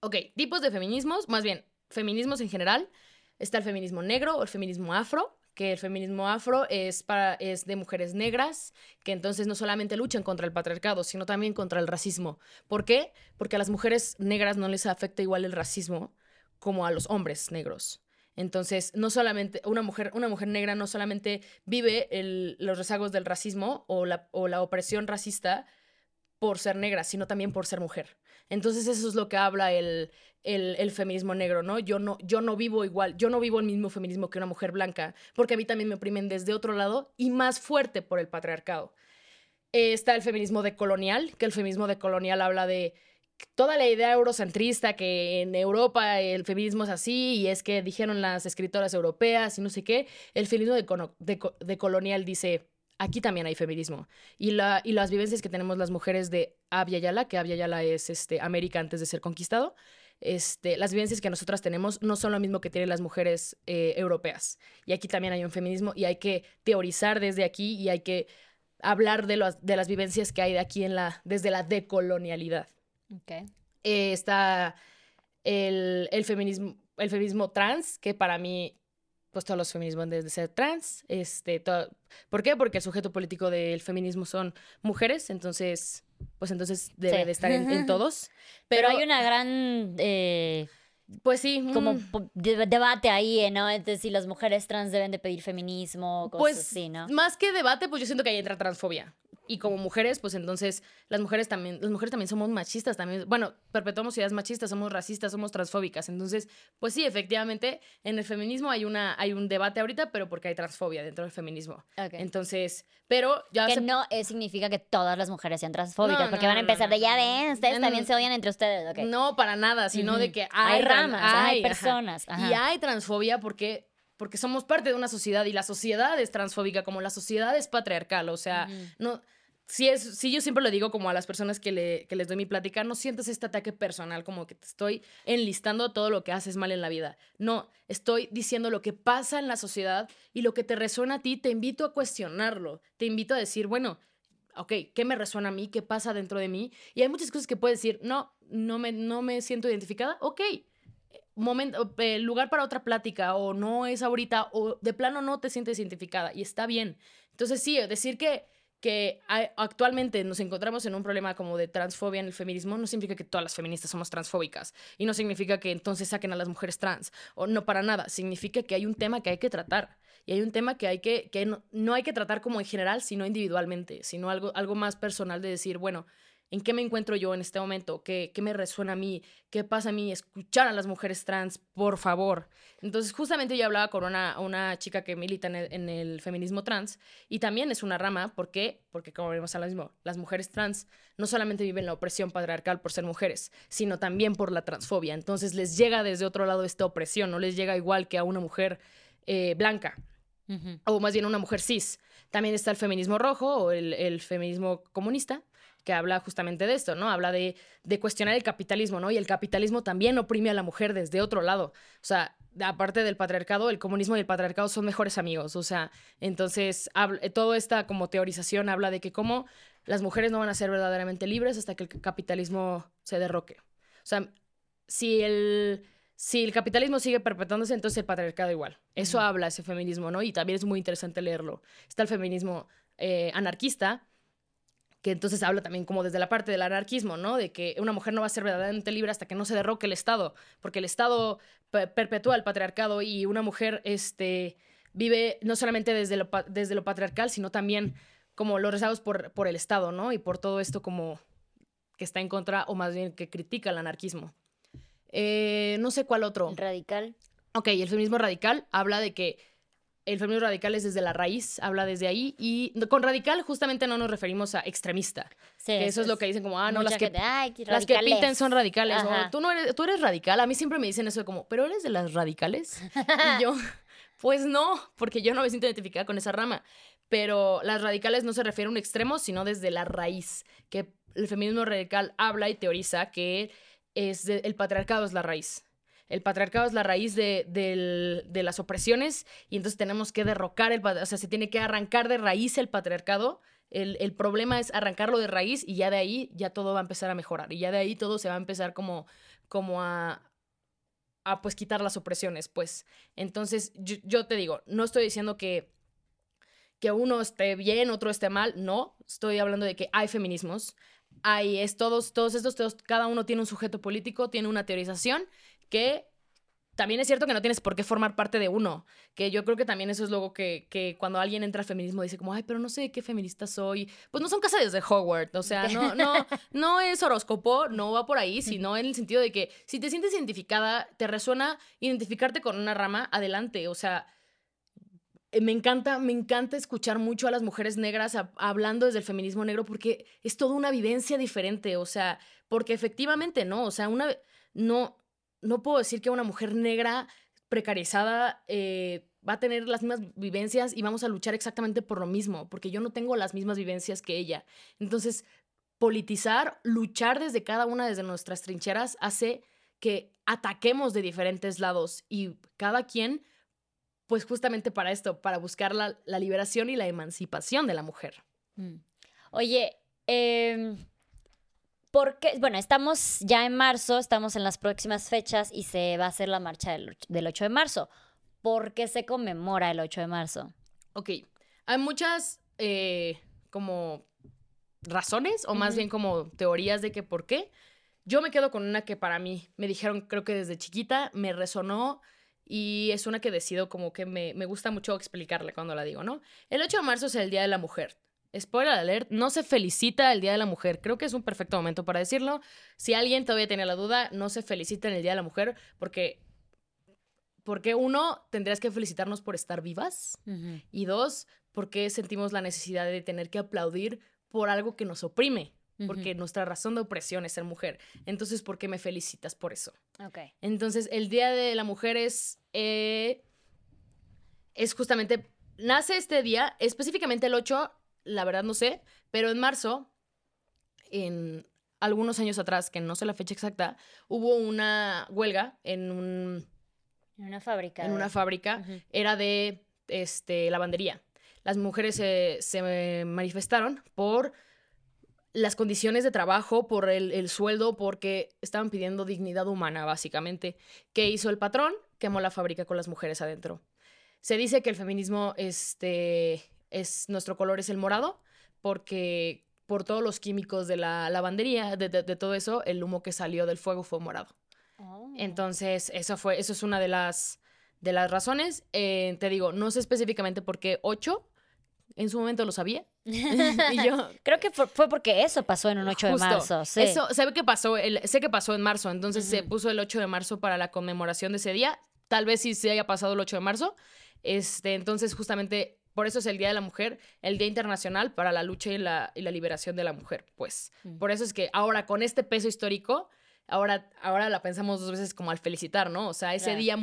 Speaker 2: ok, tipos de feminismos, más bien, feminismos en general, Está el feminismo negro o el feminismo afro, que el feminismo afro es, para, es de mujeres negras, que entonces no solamente luchan contra el patriarcado, sino también contra el racismo. ¿Por qué? Porque a las mujeres negras no les afecta igual el racismo como a los hombres negros. Entonces, no solamente una mujer, una mujer negra no solamente vive los rezagos del racismo o la, o la opresión racista por ser negra, sino también por ser mujer. Entonces eso es lo que habla el, el, feminismo negro, ¿no? Yo, ¿no? yo no vivo igual, yo no vivo el mismo feminismo que una mujer blanca, porque a mí también me oprimen desde otro lado y más fuerte por el patriarcado. está el feminismo decolonial, que el feminismo decolonial habla de toda la idea eurocentrista que en Europa el feminismo es así y es que dijeron las escritoras europeas y no sé qué, el feminismo decolonial dice aquí también hay feminismo. Y, la, y las vivencias que tenemos las mujeres de Abya Yala, que Abya Yala es este, América antes de ser conquistado, este, las vivencias que nosotras tenemos no son lo mismo que tienen las mujeres eh, europeas. Y aquí también hay un feminismo y hay que teorizar desde aquí y hay que hablar de, de las vivencias que hay de aquí en la, desde la decolonialidad.
Speaker 1: Okay.
Speaker 2: Eh, está el, el, feminismo, el feminismo trans, que para mí pues todos los feminismos de ser trans. Este, ¿Por qué? Porque el sujeto político del feminismo son mujeres, entonces, pues entonces debe de estar en, todos.
Speaker 1: Pero, hay una gran... Eh,
Speaker 2: pues sí.
Speaker 1: Como mm. debate ahí, ¿no? Entonces, si las mujeres trans deben de pedir feminismo, cosas
Speaker 2: pues,
Speaker 1: así, ¿no?
Speaker 2: Más que debate, pues yo siento que ahí entra transfobia y como mujeres, pues entonces las mujeres también, las mujeres también somos machistas, también, bueno, perpetuamos ideas machistas, somos racistas, somos transfóbicas. Entonces, pues sí, efectivamente, en el feminismo hay una, hay un debate ahorita, pero porque hay transfobia dentro del feminismo. Entonces, pero ya
Speaker 1: que no significa que todas las mujeres sean transfóbicas, porque van a empezar de ya ven, ustedes también se odian entre ustedes.
Speaker 2: No, para nada, sino de que hay,
Speaker 1: ramas, hay, personas.
Speaker 2: Y hay transfobia porque porque somos parte de una sociedad y la sociedad es transfóbica como la sociedad es patriarcal, o sea, no sí, es, sí yo siempre lo digo como a las personas que, le, que les doy mi plática, no sientas este ataque personal como que te estoy enlistando todo lo que haces mal en la vida. No, estoy diciendo lo que pasa en la sociedad y lo que te resuena a ti, te invito a cuestionarlo, te invito a decir, bueno, ok, ¿qué me resuena a mí? ¿Qué pasa dentro de mí? Y hay muchas cosas que puedes decir, no, no me, no me siento identificada, ok. Momento, eh, lugar para otra plática o no es ahorita o de plano no te sientes identificada y está bien. Entonces sí, decir que que actualmente nos encontramos en un problema como de transfobia en el feminismo no significa que todas las feministas somos transfóbicas y no significa que entonces saquen a las mujeres trans o no para nada, significa que hay un tema que hay que tratar y hay un tema que hay que, que no, no hay que tratar como en general, sino individualmente, sino algo, algo más personal de decir, bueno, ¿En qué me encuentro yo en este momento? ¿Qué, ¿Qué, me resuena a mí? ¿Qué pasa a mí? Escuchar a las mujeres trans, por favor. Entonces, justamente yo hablaba con una, una chica que milita en el, feminismo trans y también es una rama. ¿Por qué? Porque, como vemos ahora mismo, las mujeres trans no solamente viven la opresión patriarcal por ser mujeres, sino también por la transfobia. Entonces, les llega desde otro lado esta opresión, no les llega igual que a una mujer eh, blanca. O más bien una mujer cis. También está el feminismo rojo o el, el feminismo comunista, que habla justamente de esto, ¿no? Habla de, cuestionar el capitalismo, ¿no? Y el capitalismo también oprime a la mujer desde otro lado. O sea, aparte del patriarcado, el comunismo y el patriarcado son mejores amigos. O sea, entonces, toda esta como teorización habla de que cómo las mujeres no van a ser verdaderamente libres hasta que el capitalismo se derroque. O sea, si el, si el capitalismo sigue perpetuándose, entonces el patriarcado igual. Eso habla ese feminismo, ¿no? Y también es muy interesante leerlo. Está el feminismo eh, anarquista, que entonces habla también como desde la parte del anarquismo, ¿no? De que una mujer no va a ser verdaderamente libre hasta que no se derroque el Estado, porque el Estado perpetúa el patriarcado y una mujer este, vive no solamente desde lo, desde lo patriarcal, sino también como los rezagos por, por el Estado, ¿no? Y por todo esto como que está en contra o más bien que critica el anarquismo. Eh, no sé cuál otro.
Speaker 1: Radical.
Speaker 2: Ok, el feminismo radical habla de que el feminismo radical es desde la raíz, habla desde ahí. Y con radical justamente no nos referimos a extremista. Sí, eso es, lo que dicen como, ah, no, las que, las que pintan son radicales. Tú, no eres, tú eres radical. A mí siempre me dicen eso de como, ¿pero eres de las radicales? y yo, [LAUGHS] pues no, porque yo no me siento identificada con esa rama. Pero las radicales no se refieren a un extremo, sino desde la raíz. Que el feminismo radical habla y teoriza que es el patriarcado es la raíz el patriarcado es la raíz de, las opresiones y entonces tenemos que derrocar el o sea, se tiene que arrancar de raíz el patriarcado. El, problema es arrancarlo de raíz y ya de ahí ya todo va a empezar a mejorar y ya de ahí todo se va a empezar como, como a, a pues quitar las opresiones, pues. Entonces, yo, te digo, no estoy diciendo que, que uno esté bien, otro esté mal, no, estoy hablando de que hay feminismos, hay es todos, todos estos, todos, cada uno tiene un sujeto político, tiene una teorización que también es cierto que no tienes por qué formar parte de uno, que yo creo que también eso es luego que, que cuando alguien entra al feminismo dice como, ay, pero no sé qué feminista soy, pues no son casados de Hogwarts, o sea, no, no, [LAUGHS] no es horóscopo, no va por ahí, sino en el sentido de que si te sientes identificada, te resuena identificarte con una rama, adelante, o sea, eh, me encanta, me encanta escuchar mucho a las mujeres negras hablando desde el feminismo negro porque es toda una vivencia diferente, o sea, porque efectivamente, ¿no? O sea, una, no, no puedo decir que una mujer negra precarizada eh, va a tener las mismas vivencias y vamos a luchar exactamente por lo mismo, porque yo no tengo las mismas vivencias que ella. Entonces, politizar, luchar desde cada una de nuestras trincheras hace que ataquemos de diferentes lados y cada quien, pues justamente para esto, para buscar la, liberación y la emancipación de la mujer.
Speaker 1: Mm. Oye, eh, porque, bueno, estamos ya en marzo, estamos en las próximas fechas y se va a hacer la marcha del, 8 de marzo. ¿Por qué se conmemora el 8 de marzo?
Speaker 2: Ok, hay muchas eh, como razones o más bien como teorías de que por qué. Yo me quedo con una que para mí me dijeron creo que desde chiquita me resonó y es una que decido como que me, me gusta mucho explicarle cuando la digo, ¿no? El 8 de marzo es el Día de la Mujer spoiler alert, no se felicita el Día de la Mujer. Creo que es un perfecto momento para decirlo. Si alguien todavía tiene la duda, no se felicita en el Día de la Mujer porque, porque uno, tendrías que felicitarnos por estar vivas y dos, porque sentimos la necesidad de tener que aplaudir por algo que nos oprime. Porque nuestra razón de opresión es ser mujer. Entonces, ¿por qué me felicitas por eso?
Speaker 1: Ok.
Speaker 2: Entonces, el Día de la Mujer es, eh, es justamente, nace este día, específicamente el 8 la verdad no sé, pero en marzo, en algunos años atrás, que no sé la fecha exacta, hubo una huelga en un...
Speaker 1: En una fábrica.
Speaker 2: En una fábrica. Era de este, lavandería. Las mujeres se manifestaron por las condiciones de trabajo, por el, sueldo, porque estaban pidiendo dignidad humana, básicamente. ¿Qué hizo el patrón? Quemó la fábrica con las mujeres adentro. Se dice que el feminismo, este, es, nuestro color es el morado, porque por todos los químicos de la lavandería, de, todo eso, el humo que salió del fuego fue morado. Oh. Entonces, eso fue, eso es una de las, de las razones. Eh, te digo, no sé específicamente por qué ocho, en su momento lo sabía. [LAUGHS] [LAUGHS]
Speaker 1: y yo, Creo que fue, porque eso pasó en un 8 de marzo.
Speaker 2: Eso, sé que pasó, sé que pasó en marzo, entonces se puso el 8 de marzo para la conmemoración de ese día. Tal vez sí se haya pasado el 8 de marzo. Este, entonces, justamente por eso es el Día de la Mujer, el Día Internacional para la lucha y la, y la liberación de la mujer. Pues, por eso es que ahora con este peso histórico, ahora, ahora la pensamos dos veces como al felicitar, ¿no? O sea, ese día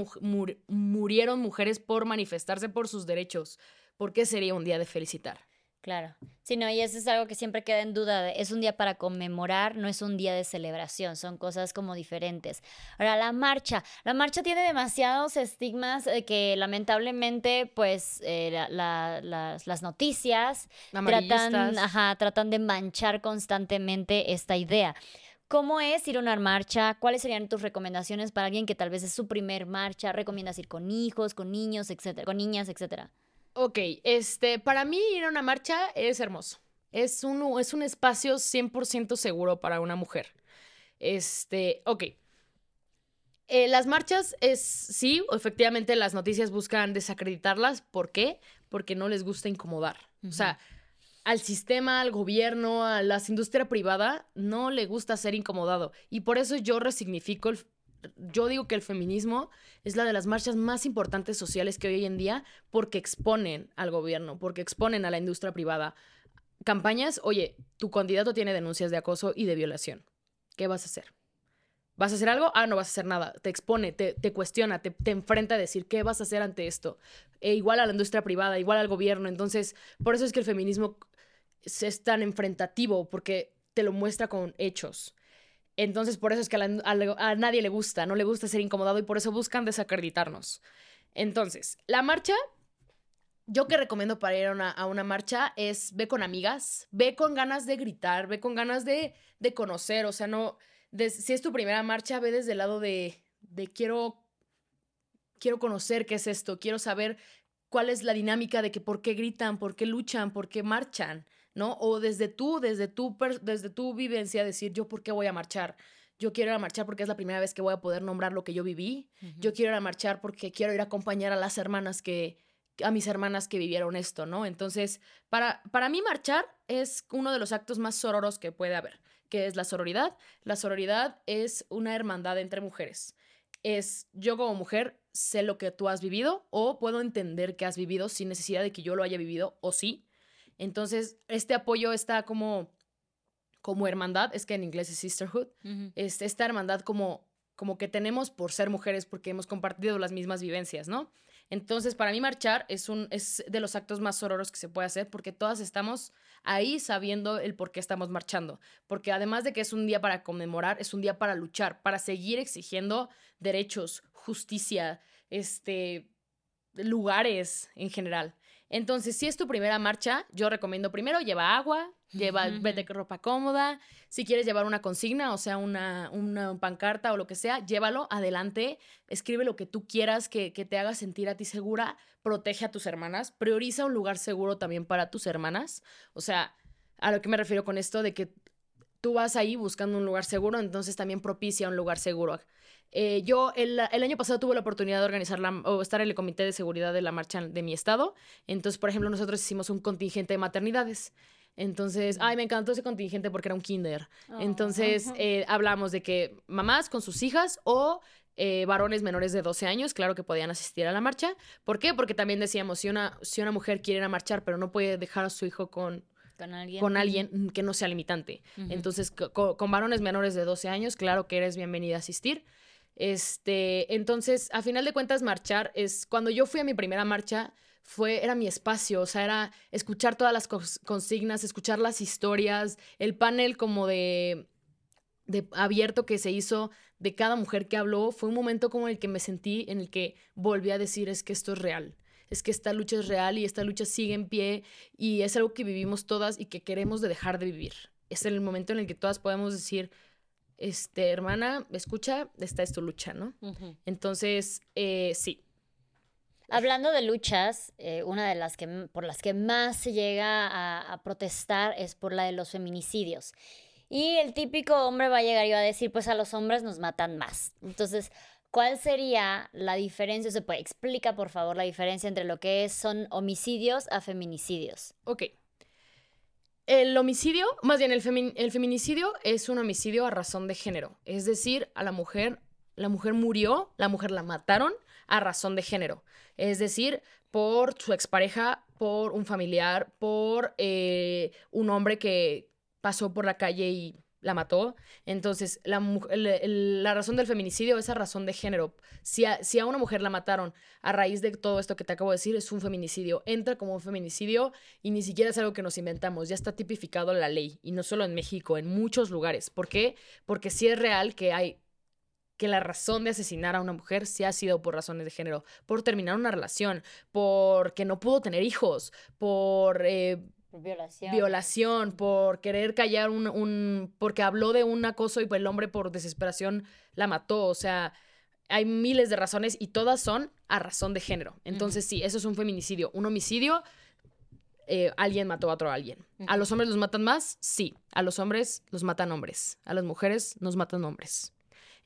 Speaker 2: murieron mujeres por manifestarse por sus derechos. ¿Por qué sería un día de felicitar?
Speaker 1: Claro. Sí, no, y eso es algo que siempre queda en duda. Es un día para conmemorar, no es un día de celebración, son cosas como diferentes. Ahora, la marcha. La marcha tiene demasiados estigmas que lamentablemente, pues, eh, las, noticias tratan, ajá, tratan de manchar constantemente esta idea. ¿Cómo es ir a una marcha? ¿Cuáles serían tus recomendaciones para alguien que tal vez es su primer marcha? ¿Recomiendas ir con hijos, con niños, etcétera, con niñas, etcétera?
Speaker 2: Ok, este, para mí ir a una marcha es hermoso. Es un, es un espacio 100% seguro para una mujer. Este, ok. Eh, las marchas es, sí, efectivamente las noticias buscan desacreditarlas. ¿Por qué? Porque no les gusta incomodar. O sea, al sistema, al gobierno, a la industria privada, no le gusta ser incomodado. Y por eso yo resignifico el, yo digo que el feminismo es la de las marchas más importantes sociales que hoy en día porque exponen al gobierno, porque exponen a la industria privada. Campañas, oye, tu candidato tiene denuncias de acoso y de violación. ¿Qué vas a hacer? ¿Vas a hacer algo? Ah, no vas a hacer nada. Te expone, te, cuestiona, te, enfrenta a decir qué vas a hacer ante esto. E igual a la industria privada, igual al gobierno. Entonces, por eso es que el feminismo es tan enfrentativo, porque te lo muestra con hechos. Entonces, por eso es que a, nadie le gusta, no le gusta ser incomodado y por eso buscan desacreditarnos. Entonces, la marcha, yo que recomiendo para ir a una, marcha es ve con amigas, ve con ganas de gritar, ve con ganas de, conocer, o sea, no, si es tu primera marcha, ve desde el lado de, de quiero, quiero conocer qué es esto, quiero saber cuál es la dinámica de que por qué gritan, por qué luchan, por qué marchan. ¿No? O desde tú, desde tu, desde tu vivencia, decir, yo por qué voy a marchar. Yo quiero ir a marchar porque es la primera vez que voy a poder nombrar lo que yo viví. Yo quiero ir a marchar porque quiero ir a acompañar a las hermanas que, a mis hermanas que vivieron esto, ¿no? Entonces, para, para mí marchar es uno de los actos más sororos que puede haber, que es la sororidad. La sororidad es una hermandad entre mujeres. Es yo como mujer sé lo que tú has vivido o puedo entender que has vivido sin necesidad de que yo lo haya vivido o sí. Entonces, este apoyo está como, como hermandad, es que en inglés es sisterhood, es esta hermandad como, como que tenemos por ser mujeres, porque hemos compartido las mismas vivencias, ¿no? Entonces, para mí marchar es, un, es de los actos más sororos que se puede hacer porque todas estamos ahí sabiendo el por qué estamos marchando. Porque además de que es un día para conmemorar, es un día para luchar, para seguir exigiendo derechos, justicia, este, lugares en general. Entonces, si es tu primera marcha, yo recomiendo primero lleva agua, lleva, vete con ropa cómoda. Si quieres llevar una consigna, o sea, una, una pancarta o lo que sea, llévalo, adelante, escribe lo que tú quieras que, que te haga sentir a ti segura, protege a tus hermanas, prioriza un lugar seguro también para tus hermanas. O sea, a lo que me refiero con esto de que tú vas ahí buscando un lugar seguro, entonces también propicia un lugar seguro. Eh, yo el, año pasado tuve la oportunidad de organizar o estar en el comité de seguridad de la marcha de mi estado. Entonces, por ejemplo, nosotros hicimos un contingente de maternidades. Entonces, ay, me encantó ese contingente porque era un kinder. Entonces, eh, hablamos de que mamás con sus hijas o eh, varones menores de 12 años, claro que podían asistir a la marcha. ¿Por qué? Porque también decíamos, si una, si una mujer quiere ir a marchar, pero no puede dejar a su hijo con, con alguien, que no sea limitante. Entonces, con, con, varones menores de 12 años, claro que eres bienvenida a asistir. Este, entonces, a final de cuentas, marchar es, cuando yo fui a mi primera marcha, fue, era mi espacio, o sea, era escuchar todas las consignas, escuchar las historias, el panel como de, de abierto que se hizo de cada mujer que habló, fue un momento como el que me sentí, en el que volví a decir, es que esto es real, es que esta lucha es real y esta lucha sigue en pie y es algo que vivimos todas y que queremos de dejar de vivir. Es el momento en el que todas podemos decir, este, hermana, escucha, esta es tu lucha, ¿no? Entonces, eh, sí,
Speaker 1: Hablando de luchas, eh, una de las que por las que más se llega a, a, protestar es por la de los feminicidios. Y el típico hombre va a llegar y va a decir, pues a los hombres nos matan más. Entonces, ¿cuál sería la diferencia? Se puede, explica por favor la diferencia entre lo que son homicidios a feminicidios.
Speaker 2: Ok. El homicidio, más bien el, el feminicidio es un homicidio a razón de género. Es decir, a la mujer, la mujer murió, la mujer la mataron a razón de género. Es decir, por su expareja, por un familiar, por eh, un hombre que pasó por la calle y la mató. Entonces, la, la, razón del feminicidio es a razón de género. Si a, si a, una mujer la mataron a raíz de todo esto que te acabo de decir, es un feminicidio. Entra como un feminicidio y ni siquiera es algo que nos inventamos. Ya está tipificado la ley. Y no solo en México, en muchos lugares. ¿Por qué? Porque sí es real que hay que la razón de asesinar a una mujer sí ha sido por razones de género, por terminar una relación, porque no pudo tener hijos, por...
Speaker 1: Eh, violación.
Speaker 2: violación. por querer callar un, un, porque habló de un acoso y el hombre por desesperación la mató. O sea, hay miles de razones y todas son a razón de género. Entonces, sí, eso es un feminicidio. Un homicidio, eh, alguien mató a otro alguien. ¿A los hombres los matan más? Sí. A los hombres los matan hombres. A las mujeres nos matan hombres.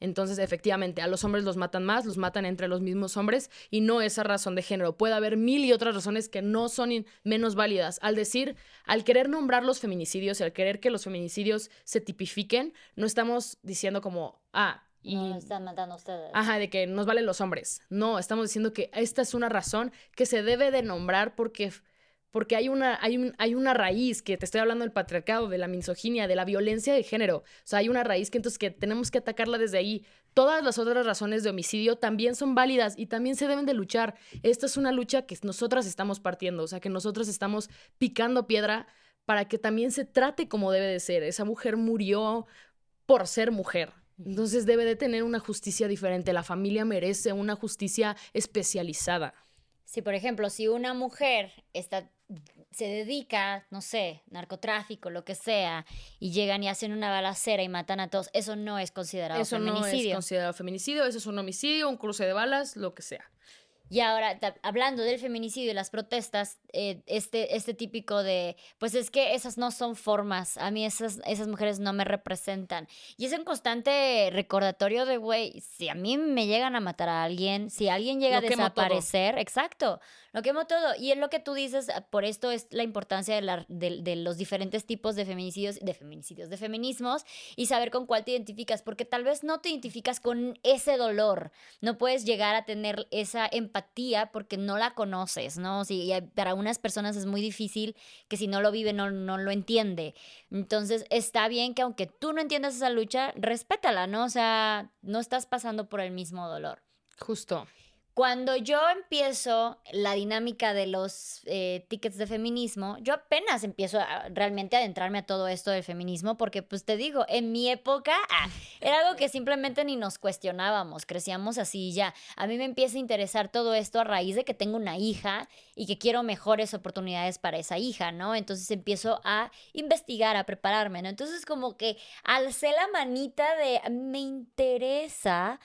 Speaker 2: Entonces, efectivamente, a los hombres los matan más, los matan entre los mismos hombres y no esa razón de género. Puede haber mil y otras razones que no son menos válidas. Al decir, al querer nombrar los feminicidios y al querer que los feminicidios se tipifiquen, no estamos diciendo como, ah,
Speaker 1: y, no, están matando ustedes.
Speaker 2: Ajá, de que nos valen los hombres. No, estamos diciendo que esta es una razón que se debe de nombrar porque porque hay una, hay, un, hay una raíz, que te estoy hablando del patriarcado, de la misoginia, de la violencia de género. O sea, hay una raíz que entonces que tenemos que atacarla desde ahí. Todas las otras razones de homicidio también son válidas y también se deben de luchar. Esta es una lucha que nosotras estamos partiendo, o sea, que nosotros estamos picando piedra para que también se trate como debe de ser. Esa mujer murió por ser mujer. Entonces debe de tener una justicia diferente. La familia merece una justicia especializada.
Speaker 1: Si, por ejemplo, si una mujer está se dedica, no sé, narcotráfico, lo que sea, y llegan y hacen una balacera y matan a todos, eso no es considerado feminicidio.
Speaker 2: Eso no es considerado feminicidio, eso es un homicidio, un cruce de balas, lo que sea.
Speaker 1: Y ahora, hablando del feminicidio y las protestas, eh, este, este típico de, pues es que esas no son formas, a mí esas, esas mujeres no me representan. Y es un constante recordatorio de, güey, si a mí me llegan a matar a alguien, si alguien llega a desaparecer, exacto, lo quemo todo. Y es lo que tú dices, ah, por esto es la importancia de, la, de, los diferentes tipos de feminicidios, de feminicidios, de feminismos, y saber con cuál te identificas, porque tal vez no te identificas con ese dolor, no puedes llegar a tener esa empatía porque no la conoces, ¿no? Si, para personas es muy difícil que si no lo vive no, no lo entiende. Entonces está bien que aunque tú no entiendas esa lucha, respétala, ¿no? O sea, no estás pasando por el mismo dolor.
Speaker 2: Justo.
Speaker 1: Cuando yo empiezo la dinámica de los eh, tickets de feminismo, yo apenas empiezo realmente a adentrarme a todo esto del feminismo, porque pues te digo, en mi época ah, era algo que simplemente ni nos cuestionábamos, crecíamos así y ya. A mí me empieza a interesar todo esto a raíz de que tengo una hija y que quiero mejores oportunidades para esa hija, ¿no? Entonces empiezo a investigar, a prepararme, ¿no? Entonces como que alcé la manita de, me interesa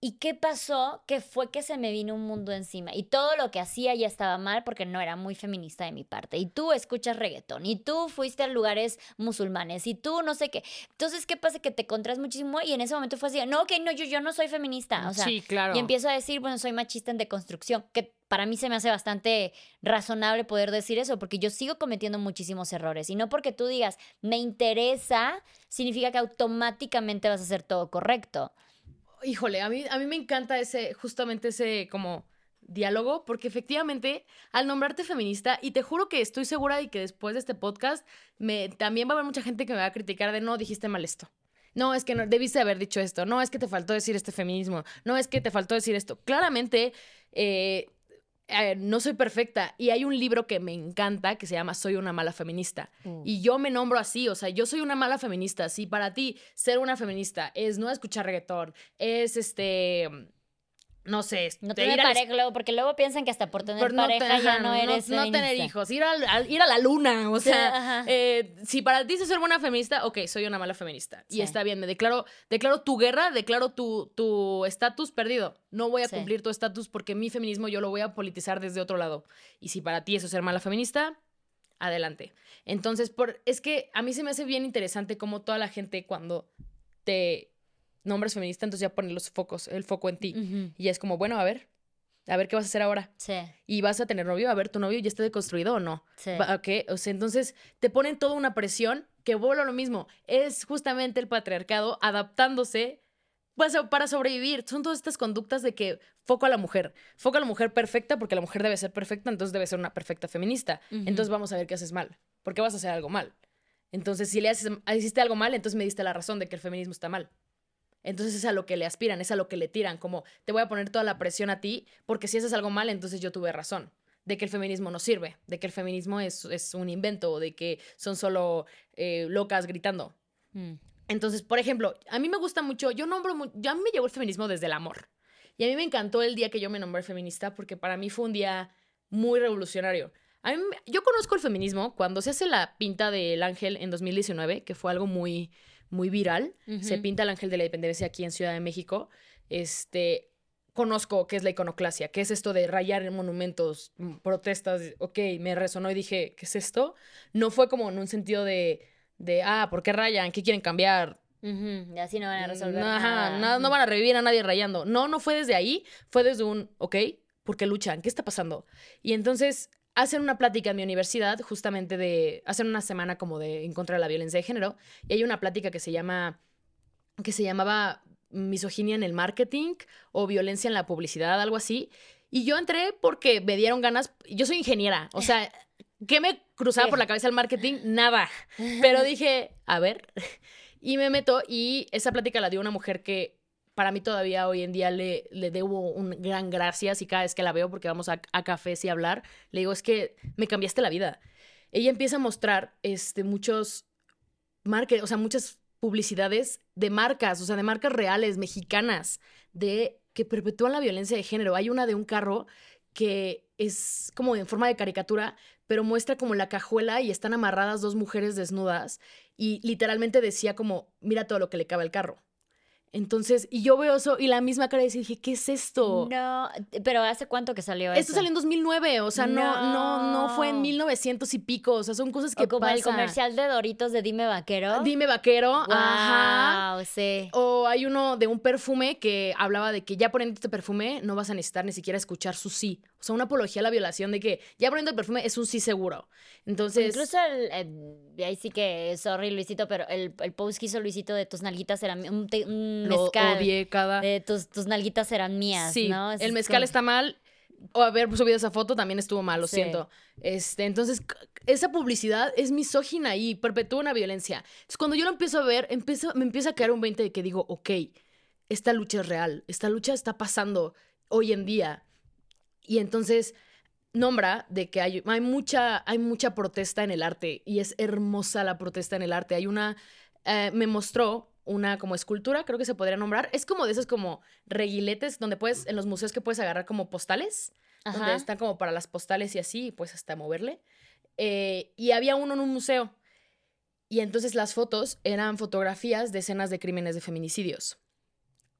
Speaker 1: ¿Y qué pasó? Que fue que se me vino un mundo encima y todo lo que hacía ya estaba mal porque no era muy feminista de mi parte. Y tú escuchas reggaetón y tú fuiste a lugares musulmanes y tú no sé qué. Entonces, ¿qué pasa? Que te contras muchísimo y en ese momento fue así, no, ok, no, yo, yo no soy feminista. O sea,
Speaker 2: sí, claro.
Speaker 1: Y empiezo a decir, bueno, soy machista en deconstrucción, que para mí se me hace bastante razonable poder decir eso, porque yo sigo cometiendo muchísimos errores. Y no porque tú digas, me interesa, significa que automáticamente vas a hacer todo correcto
Speaker 2: híjole, a mí, a mí me encanta ese, justamente ese como diálogo, porque efectivamente, al nombrarte feminista, y te juro que estoy segura de que después de este podcast, me, también va a haber mucha gente que me va a criticar de no, dijiste mal esto. No, es que no, debiste haber dicho esto. No, es que te faltó decir este feminismo. No, es que te faltó decir esto. Claramente, eh, eh, no soy perfecta. Y hay un libro que me encanta que se llama Soy una mala feminista.
Speaker 1: Mm.
Speaker 2: Y yo me nombro así, o sea, yo soy una mala feminista. Si para ti ser una feminista es no escuchar reggaetón, es este no sé,
Speaker 1: No tener
Speaker 2: a
Speaker 1: pareja, luego, porque luego piensan que hasta por tener
Speaker 2: por no te-
Speaker 1: pareja ya
Speaker 2: ajá,
Speaker 1: no eres
Speaker 2: no, tener hijos, ir, al- ir a la luna, o sea, eh, si para ti es ser buena feminista, ok, soy una mala feminista.
Speaker 1: Sí.
Speaker 2: Y está bien, me declaro, declaro tu guerra, declaro tu tu estatus perdido. No voy a
Speaker 1: Sí.
Speaker 2: cumplir tu estatus porque mi feminismo yo lo voy a politizar desde otro lado. Y si para ti eso es ser mala feminista, adelante. Entonces, por, es que a mí se me hace bien interesante cómo toda la gente cuando te nombras feminista, entonces ya pone los focos, el foco en ti. Y es como, bueno, a ver, a ver qué vas a hacer ahora.
Speaker 1: Sí,
Speaker 2: Y vas a tener novio, a ver, tu novio ya está deconstruido o no.
Speaker 1: sí.
Speaker 2: Va- ¿ok? O sea, entonces te ponen toda una presión que vuelve a lo mismo. Es justamente el patriarcado adaptándose pues, para sobrevivir. Son todas estas conductas de que foco a la mujer. Foco a la mujer perfecta porque la mujer debe ser perfecta, entonces debe ser una perfecta feminista. Entonces vamos a ver qué haces mal. ¿Por qué vas a hacer algo mal? Entonces, si le haces, hiciste algo mal, entonces me diste la razón de que el feminismo está mal. Entonces es a lo que le aspiran, es a lo que le tiran, como te voy a poner toda la presión a ti, porque si haces algo mal, entonces yo tuve razón, de que el feminismo no sirve, de que el feminismo es, es un invento, de que son solo eh, locas gritando.
Speaker 1: Mm.
Speaker 2: Entonces, por ejemplo, a mí me gusta mucho, yo nombro, ya a mí me llegó el feminismo desde el amor. Y a mí me encantó el día que yo me nombré feminista porque para mí fue un día muy revolucionario. A mí yo conozco el feminismo cuando se hace la pinta del ángel en 2019, que fue algo muy, muy viral. Se pinta el ángel de la independencia aquí en Ciudad de México. Este, conozco qué es la iconoclasia, qué es esto de rayar en monumentos, mm, protestas. Ok, me resonó y dije, ¿qué es esto? No fue como en un sentido de, de ah, ¿por qué rayan? ¿Qué quieren cambiar?
Speaker 1: Y así no van a resolver
Speaker 2: Mm, Ajá,
Speaker 1: nada.
Speaker 2: nada, no van a revivir a nadie rayando. No, no fue desde ahí, fue desde un, ok, ¿por qué luchan? ¿Qué está pasando? Y entonces hacen una plática en mi universidad, justamente de, hacen una semana como de en contra de la violencia de género, y hay una plática que se llama, que se llamaba misoginia en el marketing o violencia en la publicidad, algo así. Y yo entré porque me dieron ganas, yo soy ingeniera, o sea, ¿qué me cruzaba por la cabeza el marketing? Nada. Pero dije, a ver, y me meto y esa plática la dio una mujer que para mí todavía hoy en día le, debo un gran gracias y cada vez que la veo porque vamos a, cafés y hablar, le digo, es que me cambiaste la vida. Ella empieza a mostrar este, muchos o sea, muchas publicidades de marcas, o sea, de marcas reales, mexicanas, de que perpetúan la violencia de género. Hay una de un carro que es como en forma de caricatura, pero muestra como la cajuela y están amarradas dos mujeres desnudas y literalmente decía como, mira todo lo que le cabe al carro. Entonces, y yo veo eso y la misma cara y dije, ¿qué es esto?
Speaker 1: No, pero ¿hace cuánto que salió
Speaker 2: Esto
Speaker 1: eso?
Speaker 2: salió en 2009, o sea, no, no, no fue en
Speaker 1: No.
Speaker 2: 1900 y pico, o sea, son cosas que
Speaker 1: O como el
Speaker 2: pasan.
Speaker 1: comercial de Doritos de Dime Vaquero.
Speaker 2: Dime vaquero, ajá.
Speaker 1: Wow, sí.
Speaker 2: O hay uno de un perfume que hablaba de que ya poniendo este perfume no vas a necesitar ni siquiera escuchar su sí. O sea, una apología a la violación de que ya poniendo el perfume es un sí seguro. Entonces,
Speaker 1: Incluso el, eh, ahí sí que, sorry Luisito, pero el, el post que hizo Luisito de tus nalguitas eran un, te- un
Speaker 2: lo
Speaker 1: mezcal.
Speaker 2: odié cada...
Speaker 1: De tus, tus nalguitas eran mías,
Speaker 2: Sí,
Speaker 1: ¿no?
Speaker 2: El mezcal
Speaker 1: como-
Speaker 2: está mal. O haber subido esa foto también estuvo mal, lo
Speaker 1: Sí.
Speaker 2: siento. Este, entonces, esa publicidad es misógina y perpetúa una violencia. Entonces, cuando yo lo empiezo a ver, empiezo, me empieza a caer un 20 de que digo, ok, esta lucha es real, esta lucha está pasando hoy en día. Y entonces nombra de que hay, hay, mucha, hay mucha protesta en el arte y es hermosa la protesta en el arte. Hay una, eh, me mostró una como escultura, creo que se podría nombrar. Es como de esos como reguiletes donde puedes, en los museos que puedes agarrar como postales, donde
Speaker 1: Ajá.
Speaker 2: están como para las postales y así, y puedes hasta moverle. Eh, y había uno en un museo. Y entonces las fotos eran fotografías de escenas de crímenes de feminicidios.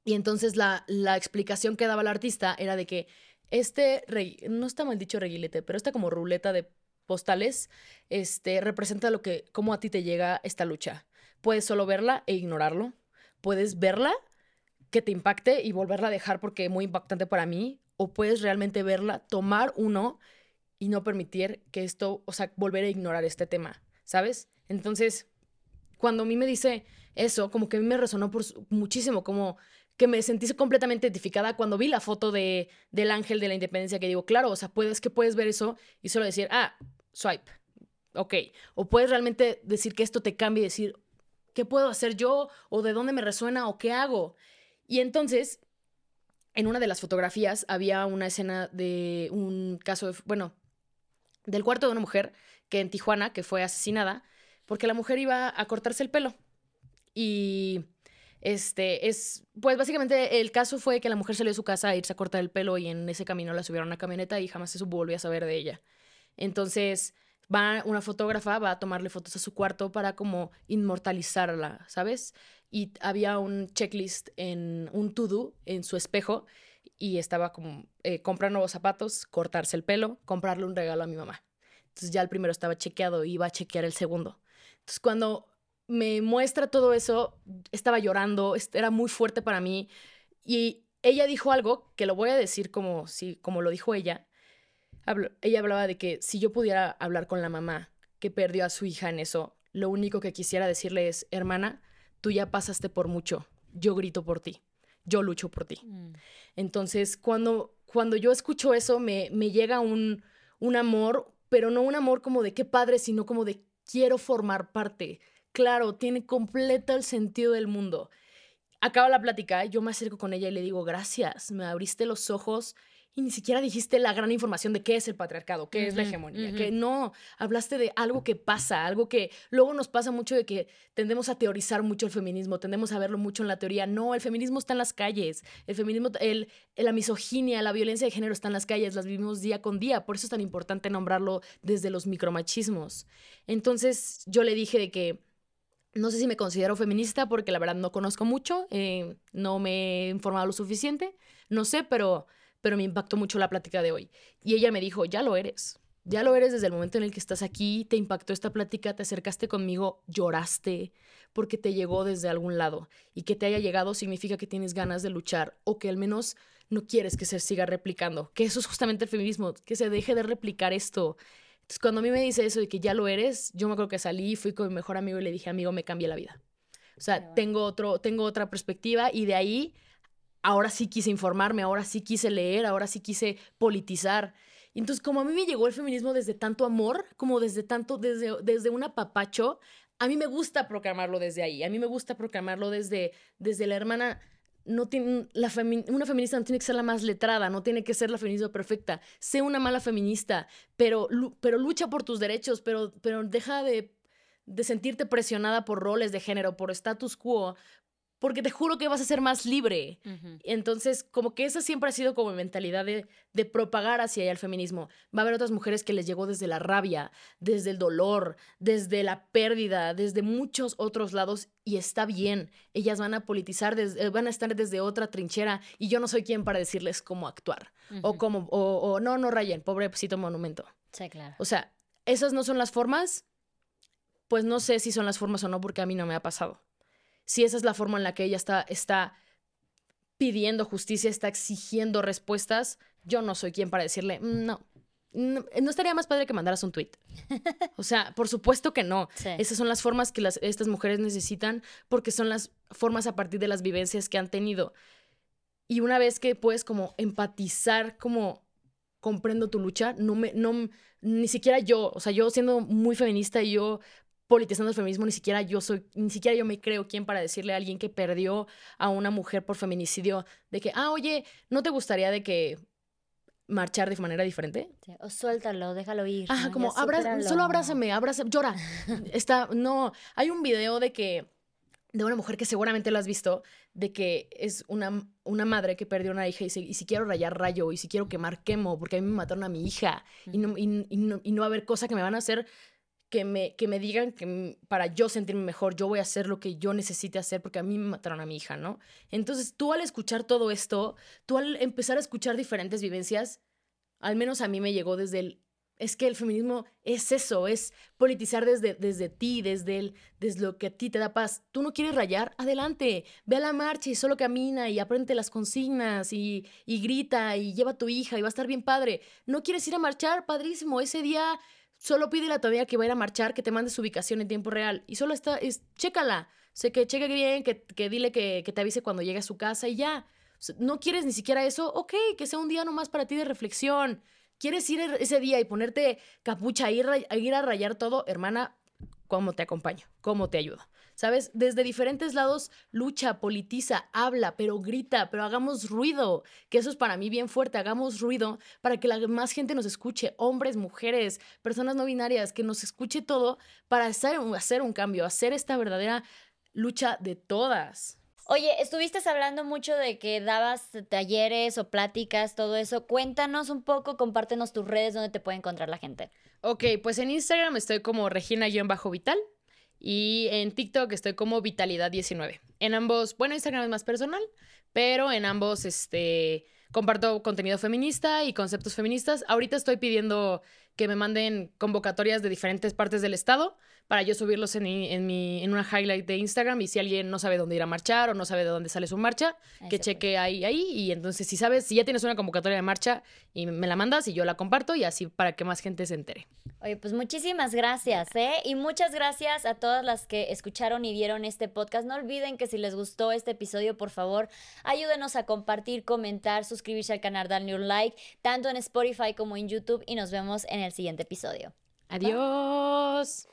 Speaker 2: Y entonces la, la explicación que daba el artista era de que este, re- no está mal dicho reguilete, pero esta como ruleta de postales, este, representa lo que, cómo a ti te llega esta lucha. Puedes solo verla e ignorarlo. Puedes verla, que te impacte y volverla a dejar porque es muy impactante para mí. O puedes realmente verla, tomar uno y no permitir que esto, o sea, volver a ignorar este tema, ¿sabes? Entonces, cuando a mí me dice eso, como que a mí me resonó por muchísimo, como que me sentí completamente identificada cuando vi la foto de, del ángel de la independencia, que digo, claro, o sea, puedes que puedes ver eso y solo decir, ah, swipe, ok. O puedes realmente decir que esto te cambie y decir, ¿qué puedo hacer yo? ¿O de dónde me resuena? ¿O qué hago? Y entonces, en una de las fotografías había una escena de un caso, bueno, del cuarto de una mujer que en Tijuana, que fue asesinada, porque la mujer iba a cortarse el pelo. Y este es, pues básicamente el caso fue que la mujer salió de su casa a irse a cortar el pelo y en ese camino la subieron a una camioneta y jamás se volvió a saber de ella. Entonces va una fotógrafa, va a tomarle fotos a su cuarto para como inmortalizarla, ¿sabes? Y había un checklist en un to-do en su espejo y estaba como eh, comprar nuevos zapatos, cortarse el pelo, comprarle un regalo a mi mamá. Entonces ya el primero estaba chequeado y iba a chequear el segundo. Entonces cuando me muestra todo eso, estaba llorando, era muy fuerte para mí y ella dijo algo que lo voy a decir como, si, como lo dijo ella. ella hablaba de que si yo pudiera hablar con la mamá que perdió a su hija en eso, lo único que quisiera decirle es, hermana, tú ya pasaste por mucho, yo grito por ti, yo lucho por ti. Mm. Entonces, cuando, cuando yo escucho eso, me, me llega un, un amor, pero no un amor como de qué padre, sino como de quiero formar parte claro, tiene completo el sentido del mundo. Acaba la plática, yo me acerco con ella y le digo, gracias, me abriste los ojos y ni siquiera dijiste la gran información de qué es el patriarcado, qué es la hegemonía, que no, hablaste de algo que pasa, algo que luego nos pasa mucho de que tendemos a teorizar mucho el feminismo, tendemos a verlo mucho en la teoría. No, el feminismo está en las calles, el feminismo, el, la misoginia, la violencia de género está en las calles, las vivimos día con día, por eso es tan importante nombrarlo desde los micromachismos. Entonces yo le dije de que no sé si me considero feminista porque la verdad no conozco mucho, eh, no me he informado lo suficiente, no sé, pero, pero me impactó mucho la plática de hoy. Y ella me dijo, ya lo eres, ya lo eres desde el momento en el que estás aquí, te impactó esta plática, te acercaste conmigo, lloraste, porque te llegó desde algún lado. Y que te haya llegado significa que tienes ganas de luchar o que al menos no quieres que se siga replicando, que eso es justamente el feminismo, que se deje de replicar esto entonces, cuando a mí me dice eso de que ya lo eres, yo me acuerdo que salí, fui con mi mejor amigo y le dije, amigo, me cambia la vida. O sea, tengo, otro, tengo otra perspectiva y de ahí, ahora sí quise informarme, ahora sí quise leer, ahora sí quise politizar. Entonces, como a mí me llegó el feminismo desde tanto amor, como desde tanto, desde, desde un apapacho, a mí me gusta proclamarlo desde ahí, a mí me gusta proclamarlo desde, desde la hermana no tiene, una feminista no tiene que ser la más letrada, no tiene que ser la feminista perfecta. Sé una mala feminista, pero, pero lucha por tus derechos, pero, pero deja de, de sentirte presionada por roles de género, por status quo, porque te juro que vas a ser más libre. Entonces, como que esa siempre ha sido como mentalidad de, de, propagar hacia allá el feminismo. Va a haber otras mujeres que les llegó desde la rabia, desde el dolor, desde la pérdida, desde muchos otros lados y está bien. Ellas van a politizar, eh, van a estar desde otra trinchera y yo no soy quien para decirles cómo actuar o cómo, o, no, no rayen, pobrecito monumento.
Speaker 1: Sí, claro.
Speaker 2: O sea, esas no son las formas, pues no sé si son las formas o no porque a mí no me ha pasado si esa es la forma en la que ella está, está pidiendo justicia, está exigiendo respuestas, yo no soy quien para decirle, mm, no, no, estaría más padre que mandaras un tweet. [LAUGHS] O sea, por supuesto que no. Esas son las formas que las, estas mujeres necesitan porque son las formas a partir de las vivencias que han tenido. Y una vez que puedes como empatizar, como comprendo tu lucha, no me, no, ni siquiera yo, o sea, yo siendo muy feminista y yo politizando el feminismo, ni siquiera yo soy, ni siquiera yo me creo quien para decirle a alguien que perdió a una mujer por feminicidio de que, ah, oye, ¿no te gustaría de que marchar de manera diferente?
Speaker 1: o suéltalo, déjalo ir.
Speaker 2: Ajá, como, solo abrázame, abrázame, llora. [LAUGHS] Está, no, hay un video de que, de una mujer que seguramente lo has visto, de que es una, una madre que perdió una hija y, y si quiero rayar, rayo, y si quiero quemar, quemo, porque a mí me mataron a mi hija, y, no, y, no, y no va a haber cosa que me van a hacer que me, que me digan que para yo sentirme mejor, yo voy a hacer lo que yo necesite hacer porque a mí me mataron a mi hija, ¿no? Entonces tú al escuchar todo esto, tú al empezar a escuchar diferentes vivencias, al menos a mí me llegó desde el... Es que el feminismo es eso, es politizar desde, desde ti, desde, el, desde lo que a ti te da paz. Tú no quieres rayar, adelante, ve a la marcha y solo camina y aprende las consignas y, y grita y lleva a tu hija y va a estar bien padre. No quieres ir a marchar, padrísimo, ese día Solo pídele a tu que va a ir a marchar, que te mande su ubicación en tiempo real. Y solo está, es, chécala. Sé que cheque bien, que, que dile que, te avise cuando llegue a su casa y ya. no quieres ni siquiera eso, ok, que sea un día nomás para ti de reflexión. ¿Quieres ir ese día y ponerte capucha, ir, ir a rayar todo? Hermana, ¿cómo te acompaño? ¿Cómo te ayudo? ¿Sabes? Desde diferentes lados lucha, politiza, habla, pero grita, pero hagamos ruido, que eso es para mí bien fuerte, hagamos ruido para que la más gente nos escuche, hombres, mujeres, personas no binarias, que nos escuche todo para hacer, hacer un cambio, hacer esta verdadera lucha de todas.
Speaker 1: Oye, estuviste hablando mucho de que dabas talleres o pláticas, todo eso. Cuéntanos un poco, compártenos tus redes donde te puede encontrar la gente.
Speaker 2: Ok, pues en Instagram estoy como Regina-Vital y en TikTok estoy como Vitalidad19. En ambos, bueno, Instagram es más personal, pero en ambos, este, comparto contenido feminista y conceptos feministas. Ahorita estoy pidiendo que me manden convocatorias de diferentes partes del estado para yo subirlos en, en, mi, en una highlight de Instagram y si alguien no sabe dónde ir a marchar o no sabe de dónde sale su marcha, que cheque ahí, ahí y entonces si sabes, si ya tienes una convocatoria de marcha y me la mandas y yo la comparto y así para que más gente se entere.
Speaker 1: Oye, pues muchísimas gracias, ¿eh? Y muchas gracias a todas las que escucharon y vieron este podcast. No olviden que si les gustó este episodio, por favor, ayúdenos a compartir, comentar, suscribirse al canal, darle un like, tanto en Spotify como en YouTube y nos vemos en el siguiente episodio.
Speaker 2: Adiós.